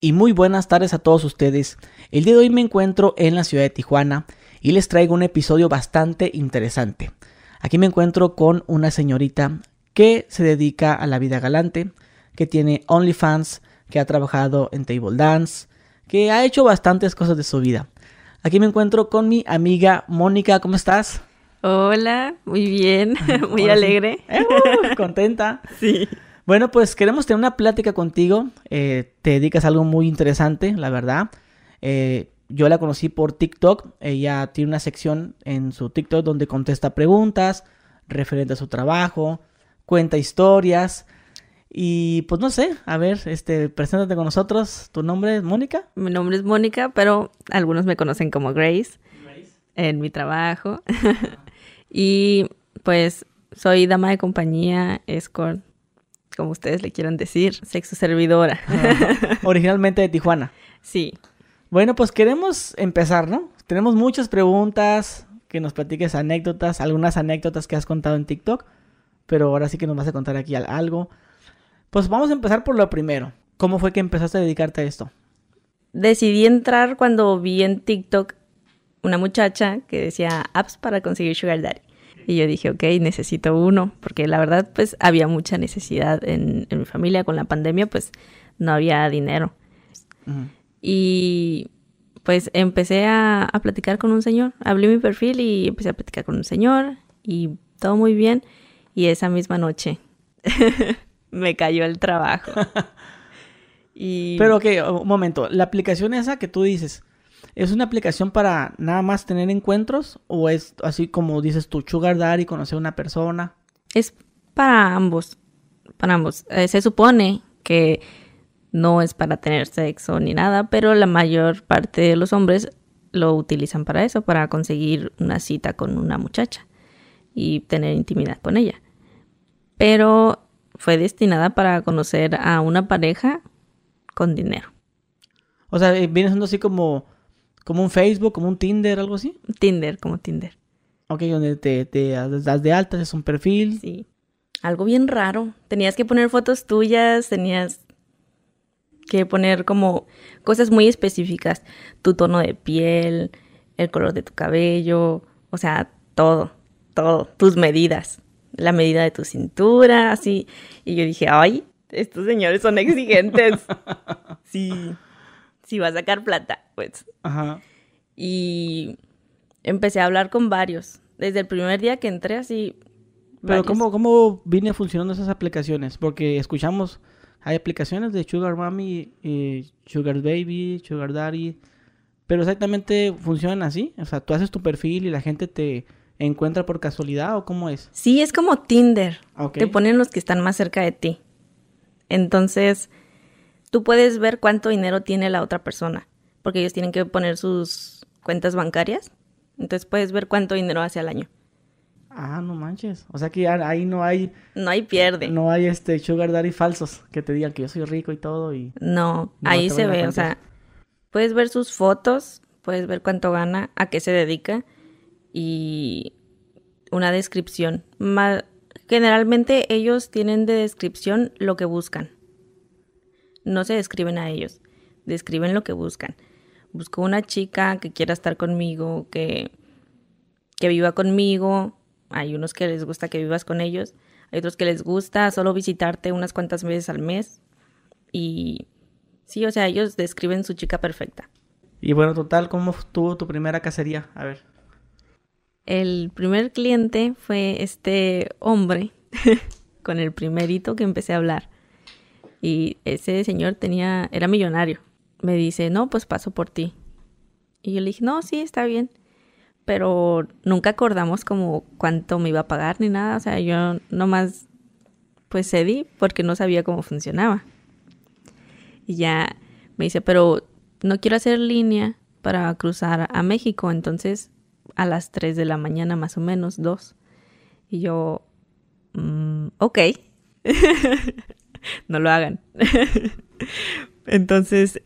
y muy buenas tardes a todos ustedes. El día de hoy me encuentro en la ciudad de Tijuana y les traigo un episodio bastante interesante. Aquí me encuentro con una señorita que se dedica a la vida galante, que tiene OnlyFans, que ha trabajado en Table Dance, que ha hecho bastantes cosas de su vida. Aquí me encuentro con mi amiga Mónica, ¿cómo estás? Hola, muy bien, muy alegre. Eh, uh, contenta. Sí. Bueno, pues queremos tener una plática contigo. Eh, te dedicas a algo muy interesante, la verdad. Eh, yo la conocí por TikTok. Ella tiene una sección en su TikTok donde contesta preguntas referente a su trabajo, cuenta historias. Y pues no sé, a ver, este, preséntate con nosotros. ¿Tu nombre es Mónica? Mi nombre es Mónica, pero algunos me conocen como Grace, Grace. en mi trabajo. y pues soy dama de compañía, escort, como ustedes le quieran decir, sexo servidora. Originalmente de Tijuana. Sí. Bueno, pues queremos empezar, ¿no? Tenemos muchas preguntas, que nos platiques anécdotas, algunas anécdotas que has contado en TikTok, pero ahora sí que nos vas a contar aquí algo. Pues vamos a empezar por lo primero. ¿Cómo fue que empezaste a dedicarte a esto? Decidí entrar cuando vi en TikTok una muchacha que decía apps para conseguir sugar daddy. Y yo dije, ok, necesito uno, porque la verdad, pues había mucha necesidad en, mi familia. Con la pandemia, pues no había dinero. Y pues empecé a, a, platicar con un señor. Hablé mi perfil y empecé a platicar con un señor y todo muy bien. Y esa misma noche me cayó el trabajo. y... Pero ok, un momento. La aplicación esa que tú dices, ¿Es una aplicación para nada más tener encuentros o es así como dices tú, sugar daddy, conocer a una persona? Es para ambos, para ambos. Eh, se supone que no es para tener sexo ni nada, pero la mayor parte de los hombres lo utilizan para eso, para conseguir una cita con una muchacha y tener intimidad con ella. Pero fue destinada para conocer a una pareja con dinero. O sea, eh, viene siendo así como como un Facebook, como un Tinder, algo así. Tinder, como Tinder. Ok, donde te, te das de alta, es un perfil. Sí. Algo bien raro. Tenías que poner fotos tuyas, tenías que poner como cosas muy específicas. Tu tono de piel, el color de tu cabello, o sea, todo, todo. Tus medidas, la medida de tu cintura, así. Y yo dije, ay, estos señores son exigentes. sí si va a sacar plata, pues. Ajá. Y empecé a hablar con varios. Desde el primer día que entré así. Pero ¿cómo, ¿cómo viene funcionando esas aplicaciones? Porque escuchamos, hay aplicaciones de Sugar Mommy, y Sugar Baby, Sugar Daddy. Pero exactamente funcionan así. O sea, tú haces tu perfil y la gente te encuentra por casualidad o cómo es? Sí, es como Tinder. Te ponen los que están más cerca de ti. Entonces, tú puedes ver cuánto dinero tiene la otra persona, porque ellos tienen que poner sus cuentas bancarias. Entonces puedes ver cuánto dinero hace al año. Ah, no manches. O sea que ahí no hay. No hay pierde. No hay este sugar daddy falsos que te digan que yo soy rico y todo y. No, ahí se ve, o sea, puedes ver sus fotos, puedes ver cuánto gana, a qué se dedica y una descripción. generalmente ellos tienen de descripción lo que buscan no se describen a ellos, describen lo que buscan. Busco una chica que quiera estar conmigo, que, que viva conmigo. Hay unos que les gusta que vivas con ellos, hay otros que les gusta solo visitarte unas cuantas veces al mes. Y sí, o sea, ellos describen su chica perfecta. Y bueno, total, ¿cómo tuvo tu primera cacería? A ver. El primer cliente fue este hombre con el primerito que empecé a hablar. Y ese señor tenía, era millonario. Me dice, no, pues paso por ti. Y yo le dije, no, sí, está bien. Pero nunca acordamos como cuánto me iba a pagar ni nada. O sea, yo nomás pues cedí porque no sabía cómo funcionaba. Y ya me dice, pero no quiero hacer línea para cruzar a México. Entonces, a las 3 de la mañana más o menos, dos. Y yo, mm, ok. no lo hagan. Entonces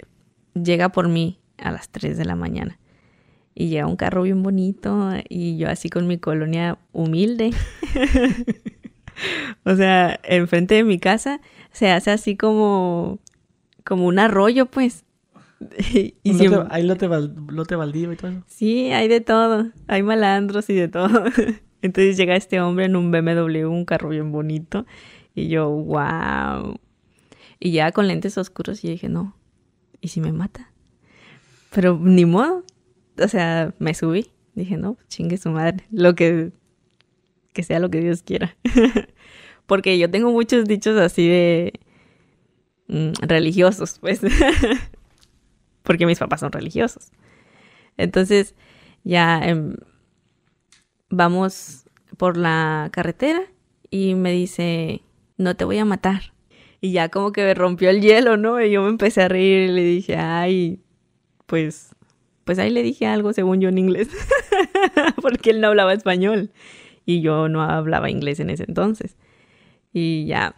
llega por mí a las 3 de la mañana y llega un carro bien bonito y yo así con mi colonia humilde. o sea, enfrente de mi casa se hace así como como un arroyo, pues. y, siempre- lote- hay lote, lote baldío y todo eso. Sí, hay de todo. Hay malandros y de todo. Entonces llega este hombre en un BMW, un carro bien bonito. Y yo, wow. Y ya con lentes oscuros y dije, no. ¿Y si me mata? Pero ni modo. O sea, me subí. Dije, no, chingue su madre. Lo que, que sea lo que Dios quiera. Porque yo tengo muchos dichos así de mm, religiosos, pues. Porque mis papás son religiosos. Entonces, ya em, vamos por la carretera y me dice, no te voy a matar. Y ya como que me rompió el hielo, ¿no? Y yo me empecé a reír y le dije, ay, pues, pues ahí le dije algo según yo en inglés, porque él no hablaba español y yo no hablaba inglés en ese entonces. Y ya,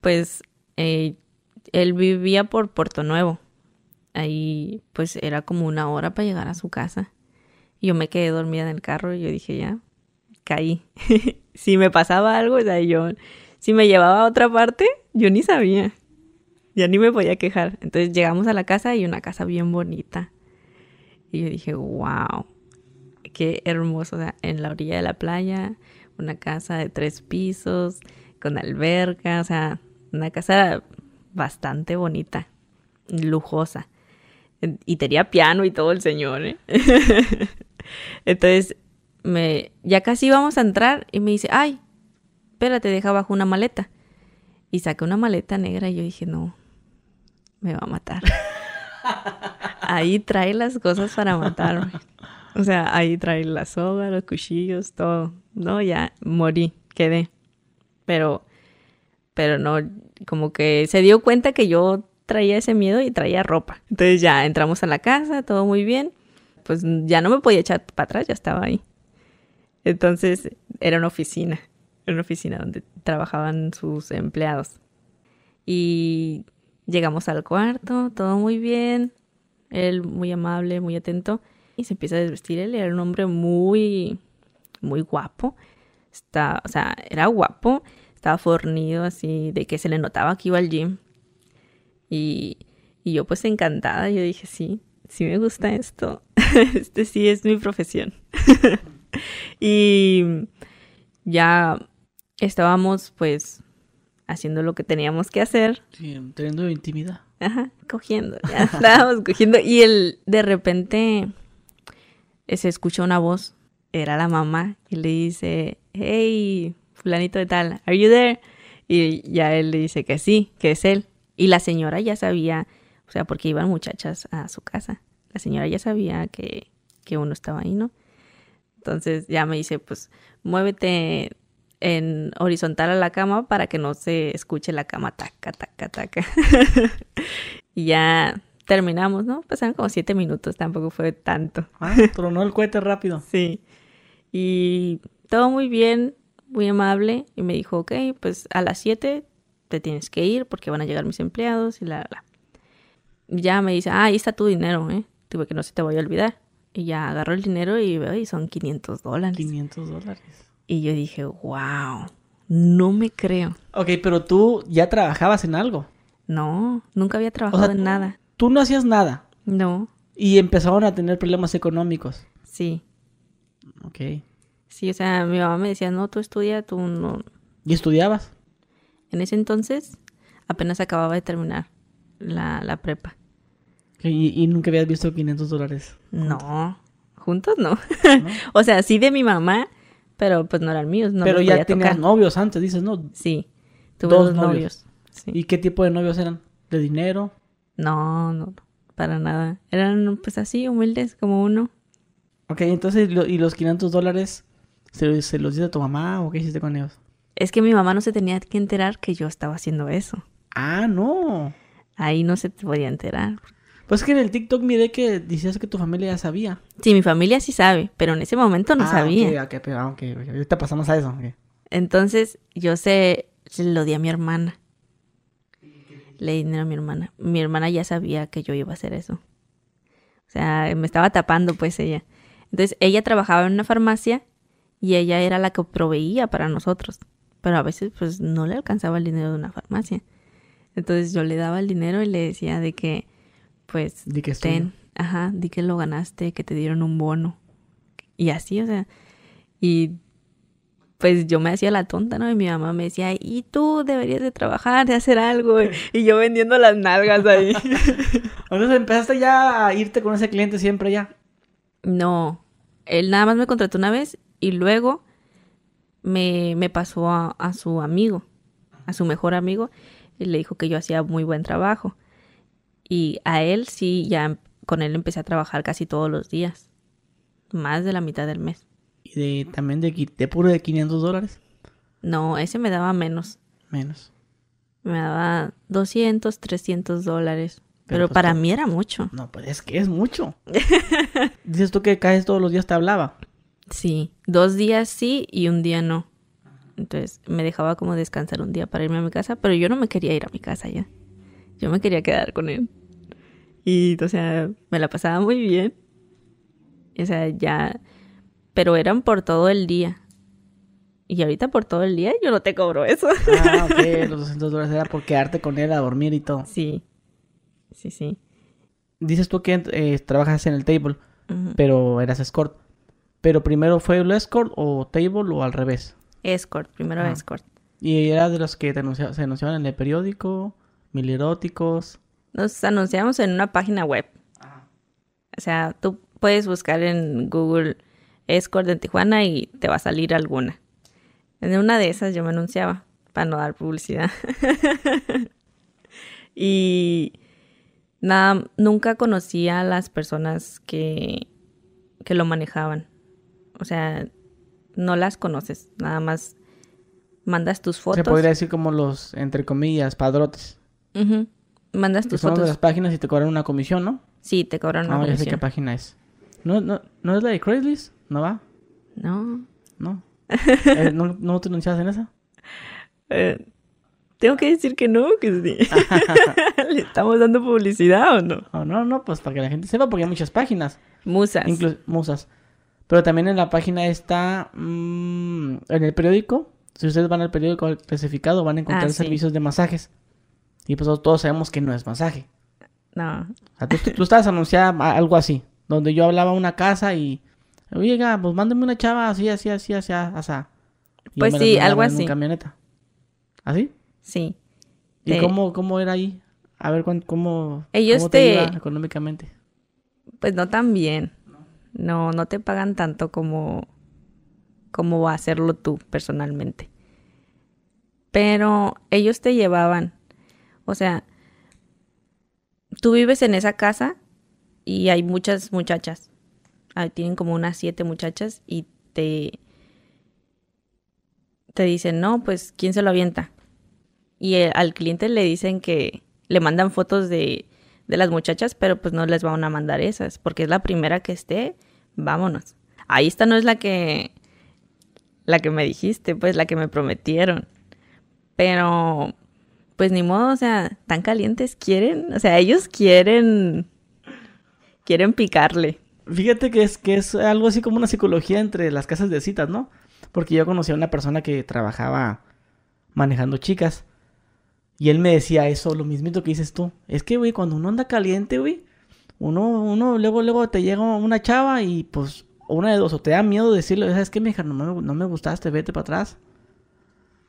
pues, eh, él vivía por Puerto Nuevo. Ahí, pues, era como una hora para llegar a su casa. Yo me quedé dormida en el carro y yo dije, ya, caí. si me pasaba algo, o sea, yo, si me llevaba a otra parte, yo ni sabía. Ya ni me podía quejar. Entonces llegamos a la casa y una casa bien bonita. Y yo dije, wow, qué hermoso. O sea, en la orilla de la playa, una casa de tres pisos, con alberca, o sea, una casa bastante bonita, lujosa. Y tenía piano y todo el señor, ¿eh? Entonces, me, ya casi íbamos a entrar y me dice, ay, espérate, deja abajo una maleta. Y saqué una maleta negra y yo dije, no, me va a matar. ahí trae las cosas para matarme. O sea, ahí trae la soga, los cuchillos, todo. No, ya morí, quedé. Pero, pero no, como que se dio cuenta que yo traía ese miedo y traía ropa. Entonces ya entramos a la casa, todo muy bien. Pues ya no me podía echar para atrás, ya estaba ahí. Entonces era una oficina, era una oficina donde trabajaban sus empleados. Y llegamos al cuarto, todo muy bien. Él muy amable, muy atento. Y se empieza a desvestir. Él era un hombre muy, muy guapo. Está, o sea, era guapo. Estaba fornido así, de que se le notaba que iba al gym. Y, y yo pues encantada, yo dije, sí, sí me gusta esto. este sí es mi profesión. y ya estábamos pues haciendo lo que teníamos que hacer. Sí, teniendo intimidad. Ajá, cogiendo, ya estábamos cogiendo. Y él de repente eh, se escuchó una voz, era la mamá, y le dice, hey, fulanito de tal, ¿are you there? Y ya él le dice que sí, que es él. Y la señora ya sabía, o sea, porque iban muchachas a su casa. La señora ya sabía que, que uno estaba ahí, ¿no? Entonces ya me dice, pues muévete en horizontal a la cama para que no se escuche la cama taca, taca, taca. y ya terminamos, ¿no? Pasaron como siete minutos, tampoco fue tanto. Ah, tronó el cohete rápido. Sí. Y todo muy bien, muy amable. Y me dijo, ok, pues a las siete te tienes que ir porque van a llegar mis empleados y la, la. Ya me dice, ah, ahí está tu dinero, ¿eh? Tuve que no se te vaya a olvidar. Y ya agarró el dinero y veo, y son 500 dólares. 500 dólares. Y yo dije, wow, no me creo. Ok, pero tú ya trabajabas en algo. No, nunca había trabajado sea, en nada. Tú no hacías nada. No, Y empezaron a tener problemas económicos. sí. Ok. Sí, o sea, mi mamá me decía, no, tú estudia, tú no. ¿Y estudiabas? En ese entonces apenas acababa de terminar la, la prepa. Y, y nunca habías visto 500 dólares. No, juntos no. ¿no? o sea, sí de mi mamá, pero pues no eran míos, no pero ya tenías tocar. novios antes, dices, ¿no? Sí, tuve Dos dos, novios. novios. Sí. ¿Y qué tipo de novios eran? ¿De dinero? No, no, para nada. Eran pues así, humildes como uno. Ok, entonces, lo- ¿y los 500 dólares se, se los diste a tu mamá o qué hiciste con ellos? Es que mi mamá no se tenía que enterar que yo estaba haciendo eso. Ah, no. Ahí no se podía enterar. Pues que en el TikTok miré que decías que tu familia ya sabía. Sí, mi familia sí sabe, pero en ese momento no Ah, sabía. ok, ok, pero, ok, ok. Ahorita pasamos a eso. ok. Entonces yo se, se lo di a mi hermana. Le di dinero a mi hermana. Mi hermana ya sabía que yo iba a hacer eso. O sea, me estaba tapando pues ella. Entonces ella trabajaba en una farmacia y ella era la que proveía para nosotros. Pero a veces pues no le alcanzaba el dinero de una farmacia. Entonces yo le daba el dinero y le decía de que pues Di que ten, ajá, di que lo ganaste, que te dieron un bono. Y así, o sea, y pues yo me hacía la tonta, ¿no? Y mi mamá me decía, y tú deberías de trabajar, de hacer algo. Y yo vendiendo las nalgas ahí. Entonces empezaste ya a irte con ese cliente siempre ya. No, él nada más me contrató una vez y luego me, me pasó a, a su amigo, a su mejor amigo, y le dijo que yo hacía muy buen trabajo. Y a él sí, ya con él empecé a trabajar casi todos los días, más de la mitad del mes. Y de, también de, de puro de 500 dólares. No, ese me daba menos, Menos. me daba 200, 300 dólares. Pero Pero, pues para mí era mucho. No, pues es que es mucho. Dices tú que caes todos los días te hablaba. Sí, dos días sí y un día no. Entonces me dejaba como descansar un día para irme a mi casa, pero yo no me quería ir a mi casa ya. Yo me quería quedar con él. Y, o sea, me la pasaba muy bien. O sea, ya... Pero eran por todo el día. Y ahorita por todo el día yo no te cobro eso. Ah, ok, los 200 dólares era por quedarte con él a dormir y todo. Sí. Sí, sí. Dices tú que eh, trabajas en el table, pero eras escort. Pero primero fue el escort o table o al revés. Escort, primero Ah. escort. Y era de los que te anuncia- se anunciaban en el periódico, mil eróticos. Nos anunciamos en una página web. O sea, tú puedes buscar en Google Escort de Tijuana y te va a salir alguna. En una de esas yo me anunciaba para no dar publicidad. y nada, nunca conocí a las personas que, que lo manejaban. O sea, no las conoces, nada más mandas tus Se fotos. podría decir como los, entre comillas, padrotes. Ujú. Mandas Que tus son los de fotos. las páginas y te cobran una comisión, ¿no? Sí, te cobran una No, ya sé comisión. qué página es. ¿No, no, ¿no es la de Craigslist? ¿No va? No. No. Eh, ¿no, ¿No te anunciabas en esa? Eh, tengo que decir que no, que sí. ¿Le estamos dando publicidad o no? No, no, no, pues para que la gente sepa, porque hay muchas páginas. Musas. Incluso musas. Pero también en la página está mm, en el periódico. Si ustedes van al periódico clasificado, van a encontrar Ah, sí. servicios de masajes. Y pues todos sabemos que no es masaje. No. O sea, tú, tú estabas anunciando a- algo así, donde yo hablaba a una casa y, oiga, pues mándame una chava así, así, así, así, así. Y Pues me las sí, algo en así. camioneta. ¿Así? Sí. ¿Y Te- cómo, cómo era ahí? A ver, cuán- ¿cómo, Ellos cómo te te- iba económicamente? Pues no tan bien. No, no te pagan tanto como, como va a hacerlo tú personalmente. Pero ellos te llevaban. O sea, tú vives en esa casa y hay muchas muchachas. Ahí tienen como unas siete muchachas y te, te dicen, no, pues, ¿quién se lo avienta? Y eh, al cliente le dicen que le mandan fotos de, de las muchachas, pero pues no les van a mandar esas, porque es la primera que esté, vámonos. Ahí esta no es la que, la que me dijiste, pues la que me prometieron. Pero, pues ni modo, o sea, tan calientes quieren, o sea, ellos quieren, quieren picarle. Fíjate que es, que es algo así como una psicología entre las casas de citas, ¿no? Porque yo conocí a una persona que trabajaba manejando chicas. Y él me decía eso, lo mismito que dices tú. Es que, güey, cuando uno anda caliente, güey, uno, uno, luego, luego te llega una chava y pues, una de dos, o te da miedo decirle, ¿sabes qué, mija? No me, no me gustaste, vete para atrás.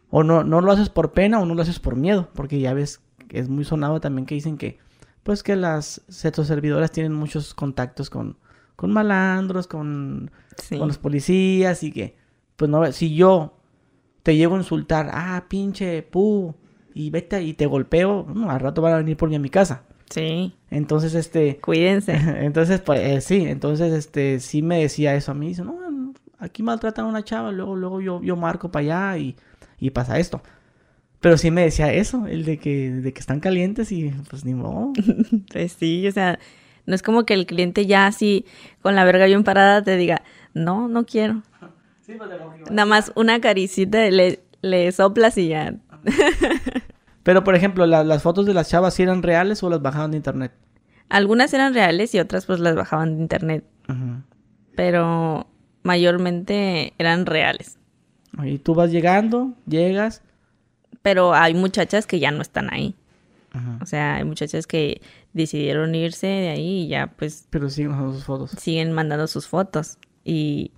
O no, no lo haces por pena o no lo haces por miedo, porque ya ves, que es muy sonado también que dicen que, pues que las servidoras tienen muchos contactos con, con malandros, con, Sí. con los policías y que, pues no, si yo te llego a insultar, ah, pinche, pu, y vete y te golpeo, no, al rato van a venir por mí a mi casa. Sí, Entonces, este, cuídense. entonces, pues, eh, sí, entonces, este, sí me decía eso a mí, dice, no, aquí maltratan a una chava, luego, luego yo, yo marco para allá y, y pasa esto. Pero sí me decía eso, el de que, de que están calientes y pues ni modo. Pues sí, o sea, no es como que el cliente ya así con la verga bien parada te diga, no, no quiero. Nada más una caricita le, le soplas y ya. Pero, por ejemplo, la- las fotos de las chavas, ¿sí eran reales o las bajaban de internet? Algunas eran reales y otras pues las bajaban de internet, pero mayormente eran reales. Y tú vas llegando, llegas, Pero hay muchachas que ya no están ahí. Ajá. O sea, hay muchachas que decidieron irse de ahí y ya pues Pero siguen usando sus fotos. siguen mandando sus fotos. Y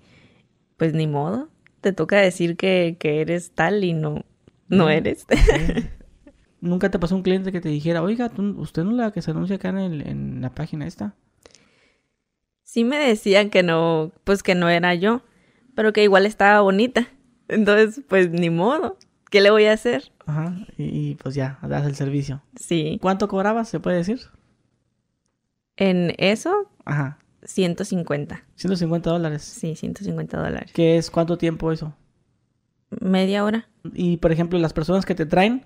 pues ni modo. Te toca decir que, que eres tal y no, no Mm. eres. ¿Nunca te pasó un cliente que te dijera, oiga, tú- usted no es la que se anuncia acá en, el- en la página esta? sí me decían que no, pues que no era yo, pero que igual estaba bonita. Entonces, pues ni modo. ¿Qué le voy a hacer? Ajá. Y, y, pues ya, das el servicio. Sí. ¿Cuánto cobrabas? ¿Se puede decir? En eso, Ajá. 150. 150 dólares. Sí, 150 dólares. ¿Qué es cuánto tiempo eso? Media hora. Y por ejemplo, las personas que te traen,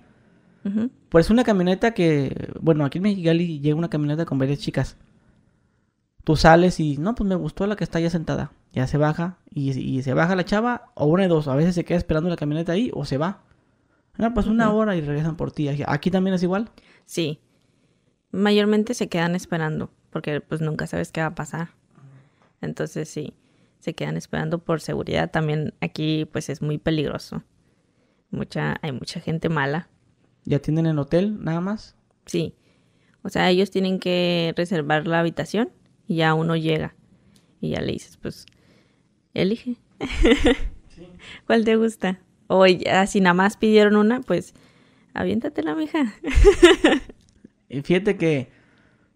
pues una camioneta que, bueno, aquí en Mexicali llega una camioneta con varias chicas. Tú sales y, no, pues me gustó la que está ya sentada. Ya se baja y, y se baja la chava o una de dos. A veces se queda esperando la camioneta ahí o se va. No, pues una hora y regresan por ti. Aquí también es igual. Sí. Mayormente se quedan esperando, porque pues nunca sabes qué va a pasar. Entonces sí, se quedan esperando por seguridad. También aquí pues es muy peligroso. Mucha, hay mucha gente mala. Ya tienen el hotel, nada más. Sí. O sea, ellos tienen que reservar la habitación y ya uno llega. Y ya le dices, pues, elige. ¿Cuál te gusta? O ya, si nada más pidieron una, pues, aviéntatela, mija. Y fíjate que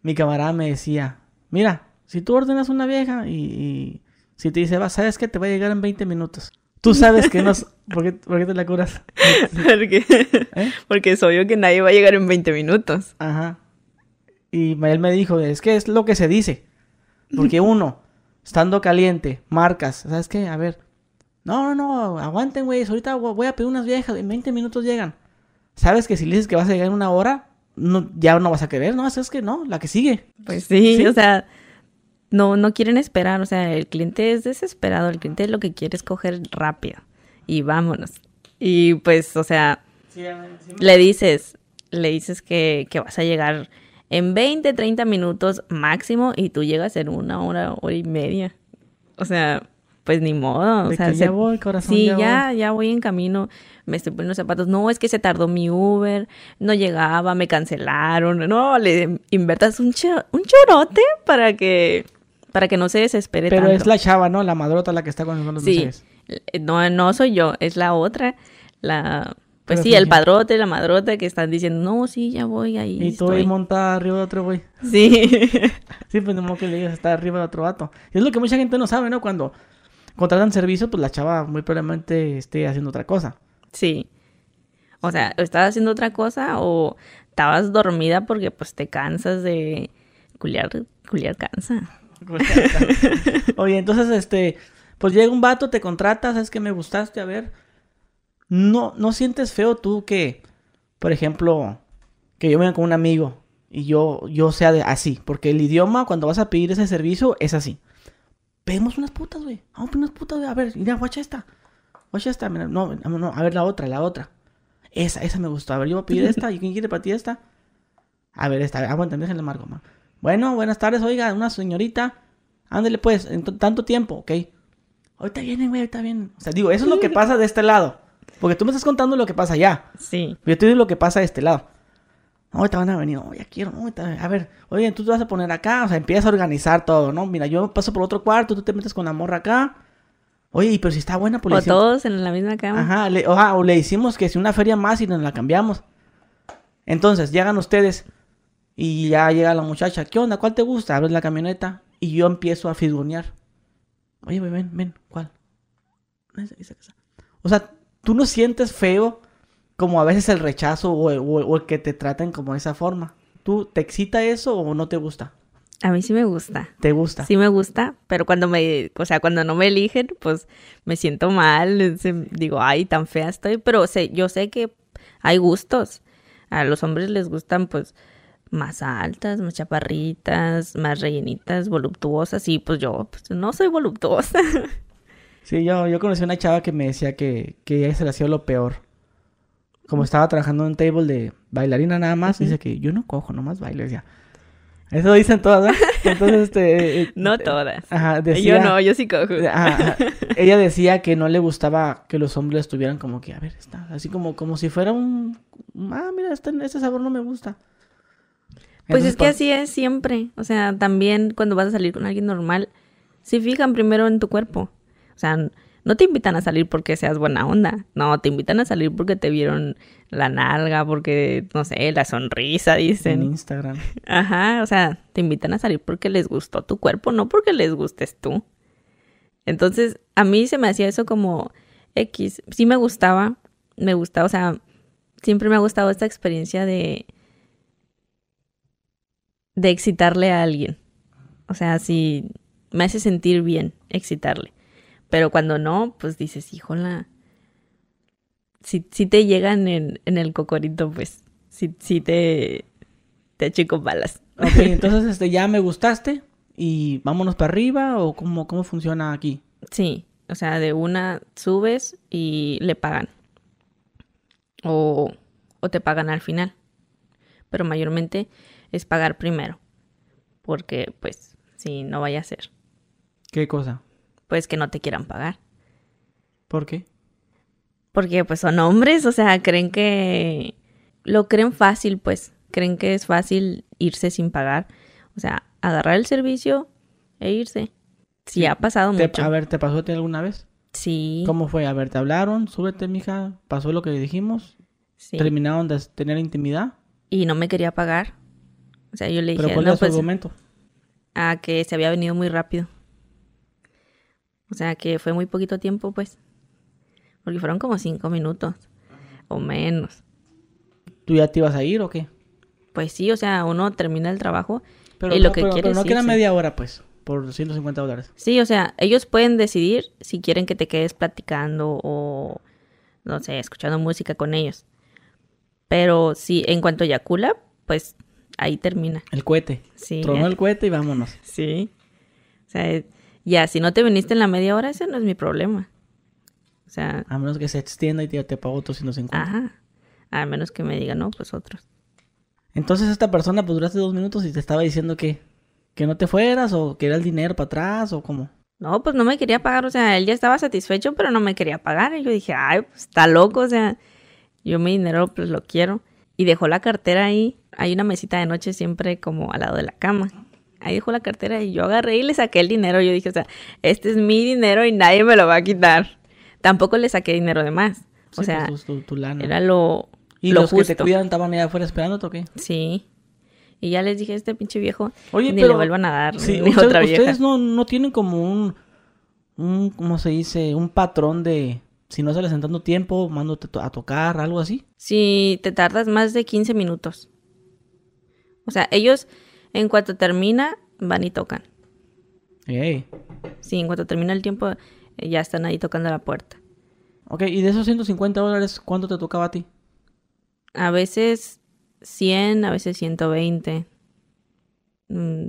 mi camarada me decía, mira, si tú ordenas una vieja y, y si te dice, va, sabes que te va a llegar en 20 minutos. Tú sabes que no... es- ¿Por qué, por qué te la curas? Porque, ¿Eh? porque es obvio que nadie va a llegar en 20 minutos. Ajá. Y él me dijo, es que es lo que se dice. Porque uno, estando caliente, marcas, ¿sabes qué? A ver. No, no, no, aguanten, güey. Ahorita voy a pedir unas viejas, en 20 minutos llegan. ¿Sabes que si le dices que vas a llegar en una hora, no, ya no vas a querer? No, es que no, la que sigue. Pues sí, Sí. o sea, no, no quieren esperar. O sea, el cliente es desesperado. El cliente lo que quiere es coger rápido. Y vámonos. Y pues, o sea, le dices, le dices que, que vas a llegar en 20, 30 minutos máximo y tú llegas en una hora, hora y media. O sea, pues ni modo. O De sea, que ya se- voy, corazón, Sí, ya ya, ya voy en camino, me estoy poniendo zapatos. No, es que se tardó mi Uber, no llegaba, me cancelaron. No, le invertas un, cho- un chorote para que, para que no se desespere Pero tanto. es la chava, ¿no? La madrota la que está con los Sí, meseros. eh, no, no soy yo, es la otra, la... Pues sí, el padrote, la madrota que están diciendo, no, sí, ya voy ahí. Y tú ahí estoy". montada arriba de otro güey. Sí. Sí, pues no que le digas, está arriba de otro vato. Y es lo que mucha gente no sabe, ¿no? Cuando contratan servicio, pues la chava muy probablemente esté haciendo otra cosa. Sí. O sea, estabas haciendo otra cosa o estabas dormida porque pues te cansas de culiar, culiar cansa. Oye, entonces, este, pues llega un vato, te contrata, sabes que me gustaste, a ver. No, no sientes feo tú que, por ejemplo, que yo venga con un amigo y yo, yo sea de así, porque el idioma cuando vas a pedir ese servicio es así. Pedimos unas putas, güey. Vamos a pedir unas putas, güey. A ver, mira, guacha esta. Guacha esta, mira, no, no, a ver la otra, la otra. Esa, esa me gustó. A ver, yo voy a pedir esta. ¿Y quién quiere para ti esta? A ver, esta, aguanta, déjenle marco, man. Bueno, buenas tardes, oiga, una señorita. Ándale pues, en tanto tiempo, ok. Ahorita vienen, güey, ahorita vienen. O sea, digo, eso es lo que pasa de este lado. Porque tú me estás contando lo que pasa allá. Sí. Yo te digo lo que pasa de este lado. No, ahorita van a venir, no, ya quiero, no, ahorita- a ver, oye, tú te vas a poner acá, o sea, empiezas a organizar todo, ¿no? Mira, yo paso por otro cuarto, tú te metes con la morra acá. Oye, pero si está buena, pues le O todos en la misma cama. Ajá, le, oja, o le hicimos que si una feria más y nos la cambiamos. Entonces, llegan ustedes y ya llega la muchacha. ¿Qué onda? ¿Cuál te gusta? Abres la camioneta y yo empiezo a fisgonear. Oye, ven, ven, ¿cuál? Esa, esa, esa. O sea, tú no sientes feo como a veces el rechazo o, o- o el que te traten como de esa forma. ¿Tú te excita eso o no te gusta? A mí sí me gusta. ¿Te gusta? Sí me gusta, pero cuando me, o sea, cuando no me eligen, pues me siento mal, digo, ay, tan fea estoy, pero sé, yo sé que hay gustos. A los hombres les gustan, pues, más altas, más chaparritas, más rellenitas, voluptuosas, y pues yo, pues, no soy voluptuosa. Sí, yo, yo conocí a una chava que me decía que, que ella se le hacía lo peor. Como estaba trabajando en un table de bailarina nada más, dice que yo no cojo, nomás bailo. Decía. Eso dicen todas, ¿verdad? Entonces, este... eh, no eh, todas. Ajá, decía... Yo no, yo sí cojo. Ajá, ajá. ella decía que no le gustaba que los hombres estuvieran como que, a ver, está, así como, como si fuera un... Ah, mira, este, este sabor no me gusta. Pues Entonces, es que pa- así es siempre. O sea, también cuando vas a salir con alguien normal, se fijan primero en tu cuerpo. O sea, no te invitan a salir porque seas buena onda. No, te invitan a salir porque te vieron la nalga, porque, no sé, la sonrisa, En dicen. Instagram. Ajá, o sea, te invitan a salir porque les gustó tu cuerpo, no porque les gustes tú. Entonces, a mí se me hacía eso como X. Sí me gustaba, me gustaba, o sea, siempre me ha gustado esta experiencia de de excitarle a alguien. O sea, si me hace sentir bien excitarle. Pero cuando no, pues dices, híjola. Si, si te llegan en, en el cocorito, pues, si, si te, te echo con balas. Ok, entonces este, ya me gustaste y vámonos para arriba o cómo, cómo funciona aquí. Sí, o sea, de una subes y le pagan. O, o te pagan al final. Pero mayormente es pagar primero. Porque, pues, si no vaya a ser, ¿Qué cosa? Pues que no te quieran pagar. ¿Por qué? Porque, pues, son hombres, o sea, creen que lo creen fácil, pues. Creen que es fácil irse sin pagar. O sea, agarrar el servicio e irse. Sí, Sí, ha pasado Te- mucho. a ver, ¿te pasó a ti alguna vez? sí, ¿Cómo fue? A ver, ¿te hablaron? Súbete, mija. ¿Pasó lo que dijimos? sí. ¿Terminaron de tener intimidad? y no me quería pagar. O sea, yo le ¿Pero dije, cuál no, era su pues, argumento? a que se había venido muy rápido. O sea, que fue muy poquito tiempo, pues. Porque fueron como cinco minutos o menos. ¿Tú ya te ibas a ir o qué? Pues sí, o sea, uno termina el trabajo Pero y no, lo que pero, quiere pero no es queda irse. media hora, pues, por 150 dólares. Sí, o sea, ellos pueden decidir si quieren que te quedes platicando o, no sé, escuchando música con ellos. Pero sí, en cuanto eyacula, pues ahí termina. El cohete. Sí. Tronó el cohete y vámonos. Sí. O sea, ya, si no te viniste en la media hora, ese no es mi problema. O sea, A menos que se extienda y te, te pago otros 150. ajá. A menos que me digan, no, pues otros. Entonces esta persona pues duraste dos minutos y te estaba diciendo que, que no te fueras o que era el dinero para atrás o cómo. No, pues no me quería pagar. O sea, él ya estaba satisfecho, pero no me quería pagar. Y yo dije, ay, pues está loco. O sea, yo mi dinero pues lo quiero. Y dejó la cartera ahí. Hay una mesita de noche siempre como al lado de la cama. Ahí dejó la cartera y yo agarré y le saqué el dinero. Yo dije, o sea, este es mi dinero y nadie me lo va a quitar. Tampoco le saqué dinero de más. O Sí, sea, pues, tu, lana. era lo, ¿Y lo los que te cuidan estaban allá afuera esperándote o qué? Sí. Y ya les dije, este pinche viejo, Oye, ni pero... le vuelvan a dar, Sí, ni ustedes, otra vieja. ustedes no, no tienen como un, un, ¿cómo se dice? Un patrón de, si no sales en tanto tiempo, mándote a tocar, algo así. Si te tardas más de 15 minutos. O sea, ellos, en cuanto termina, van y tocan. Ey. Sí, en cuanto termina el tiempo, eh, ya están ahí tocando la puerta. Ok, y de esos 150 dólares, ¿cuánto te tocaba a ti? A veces 100, a veces 120. Mm,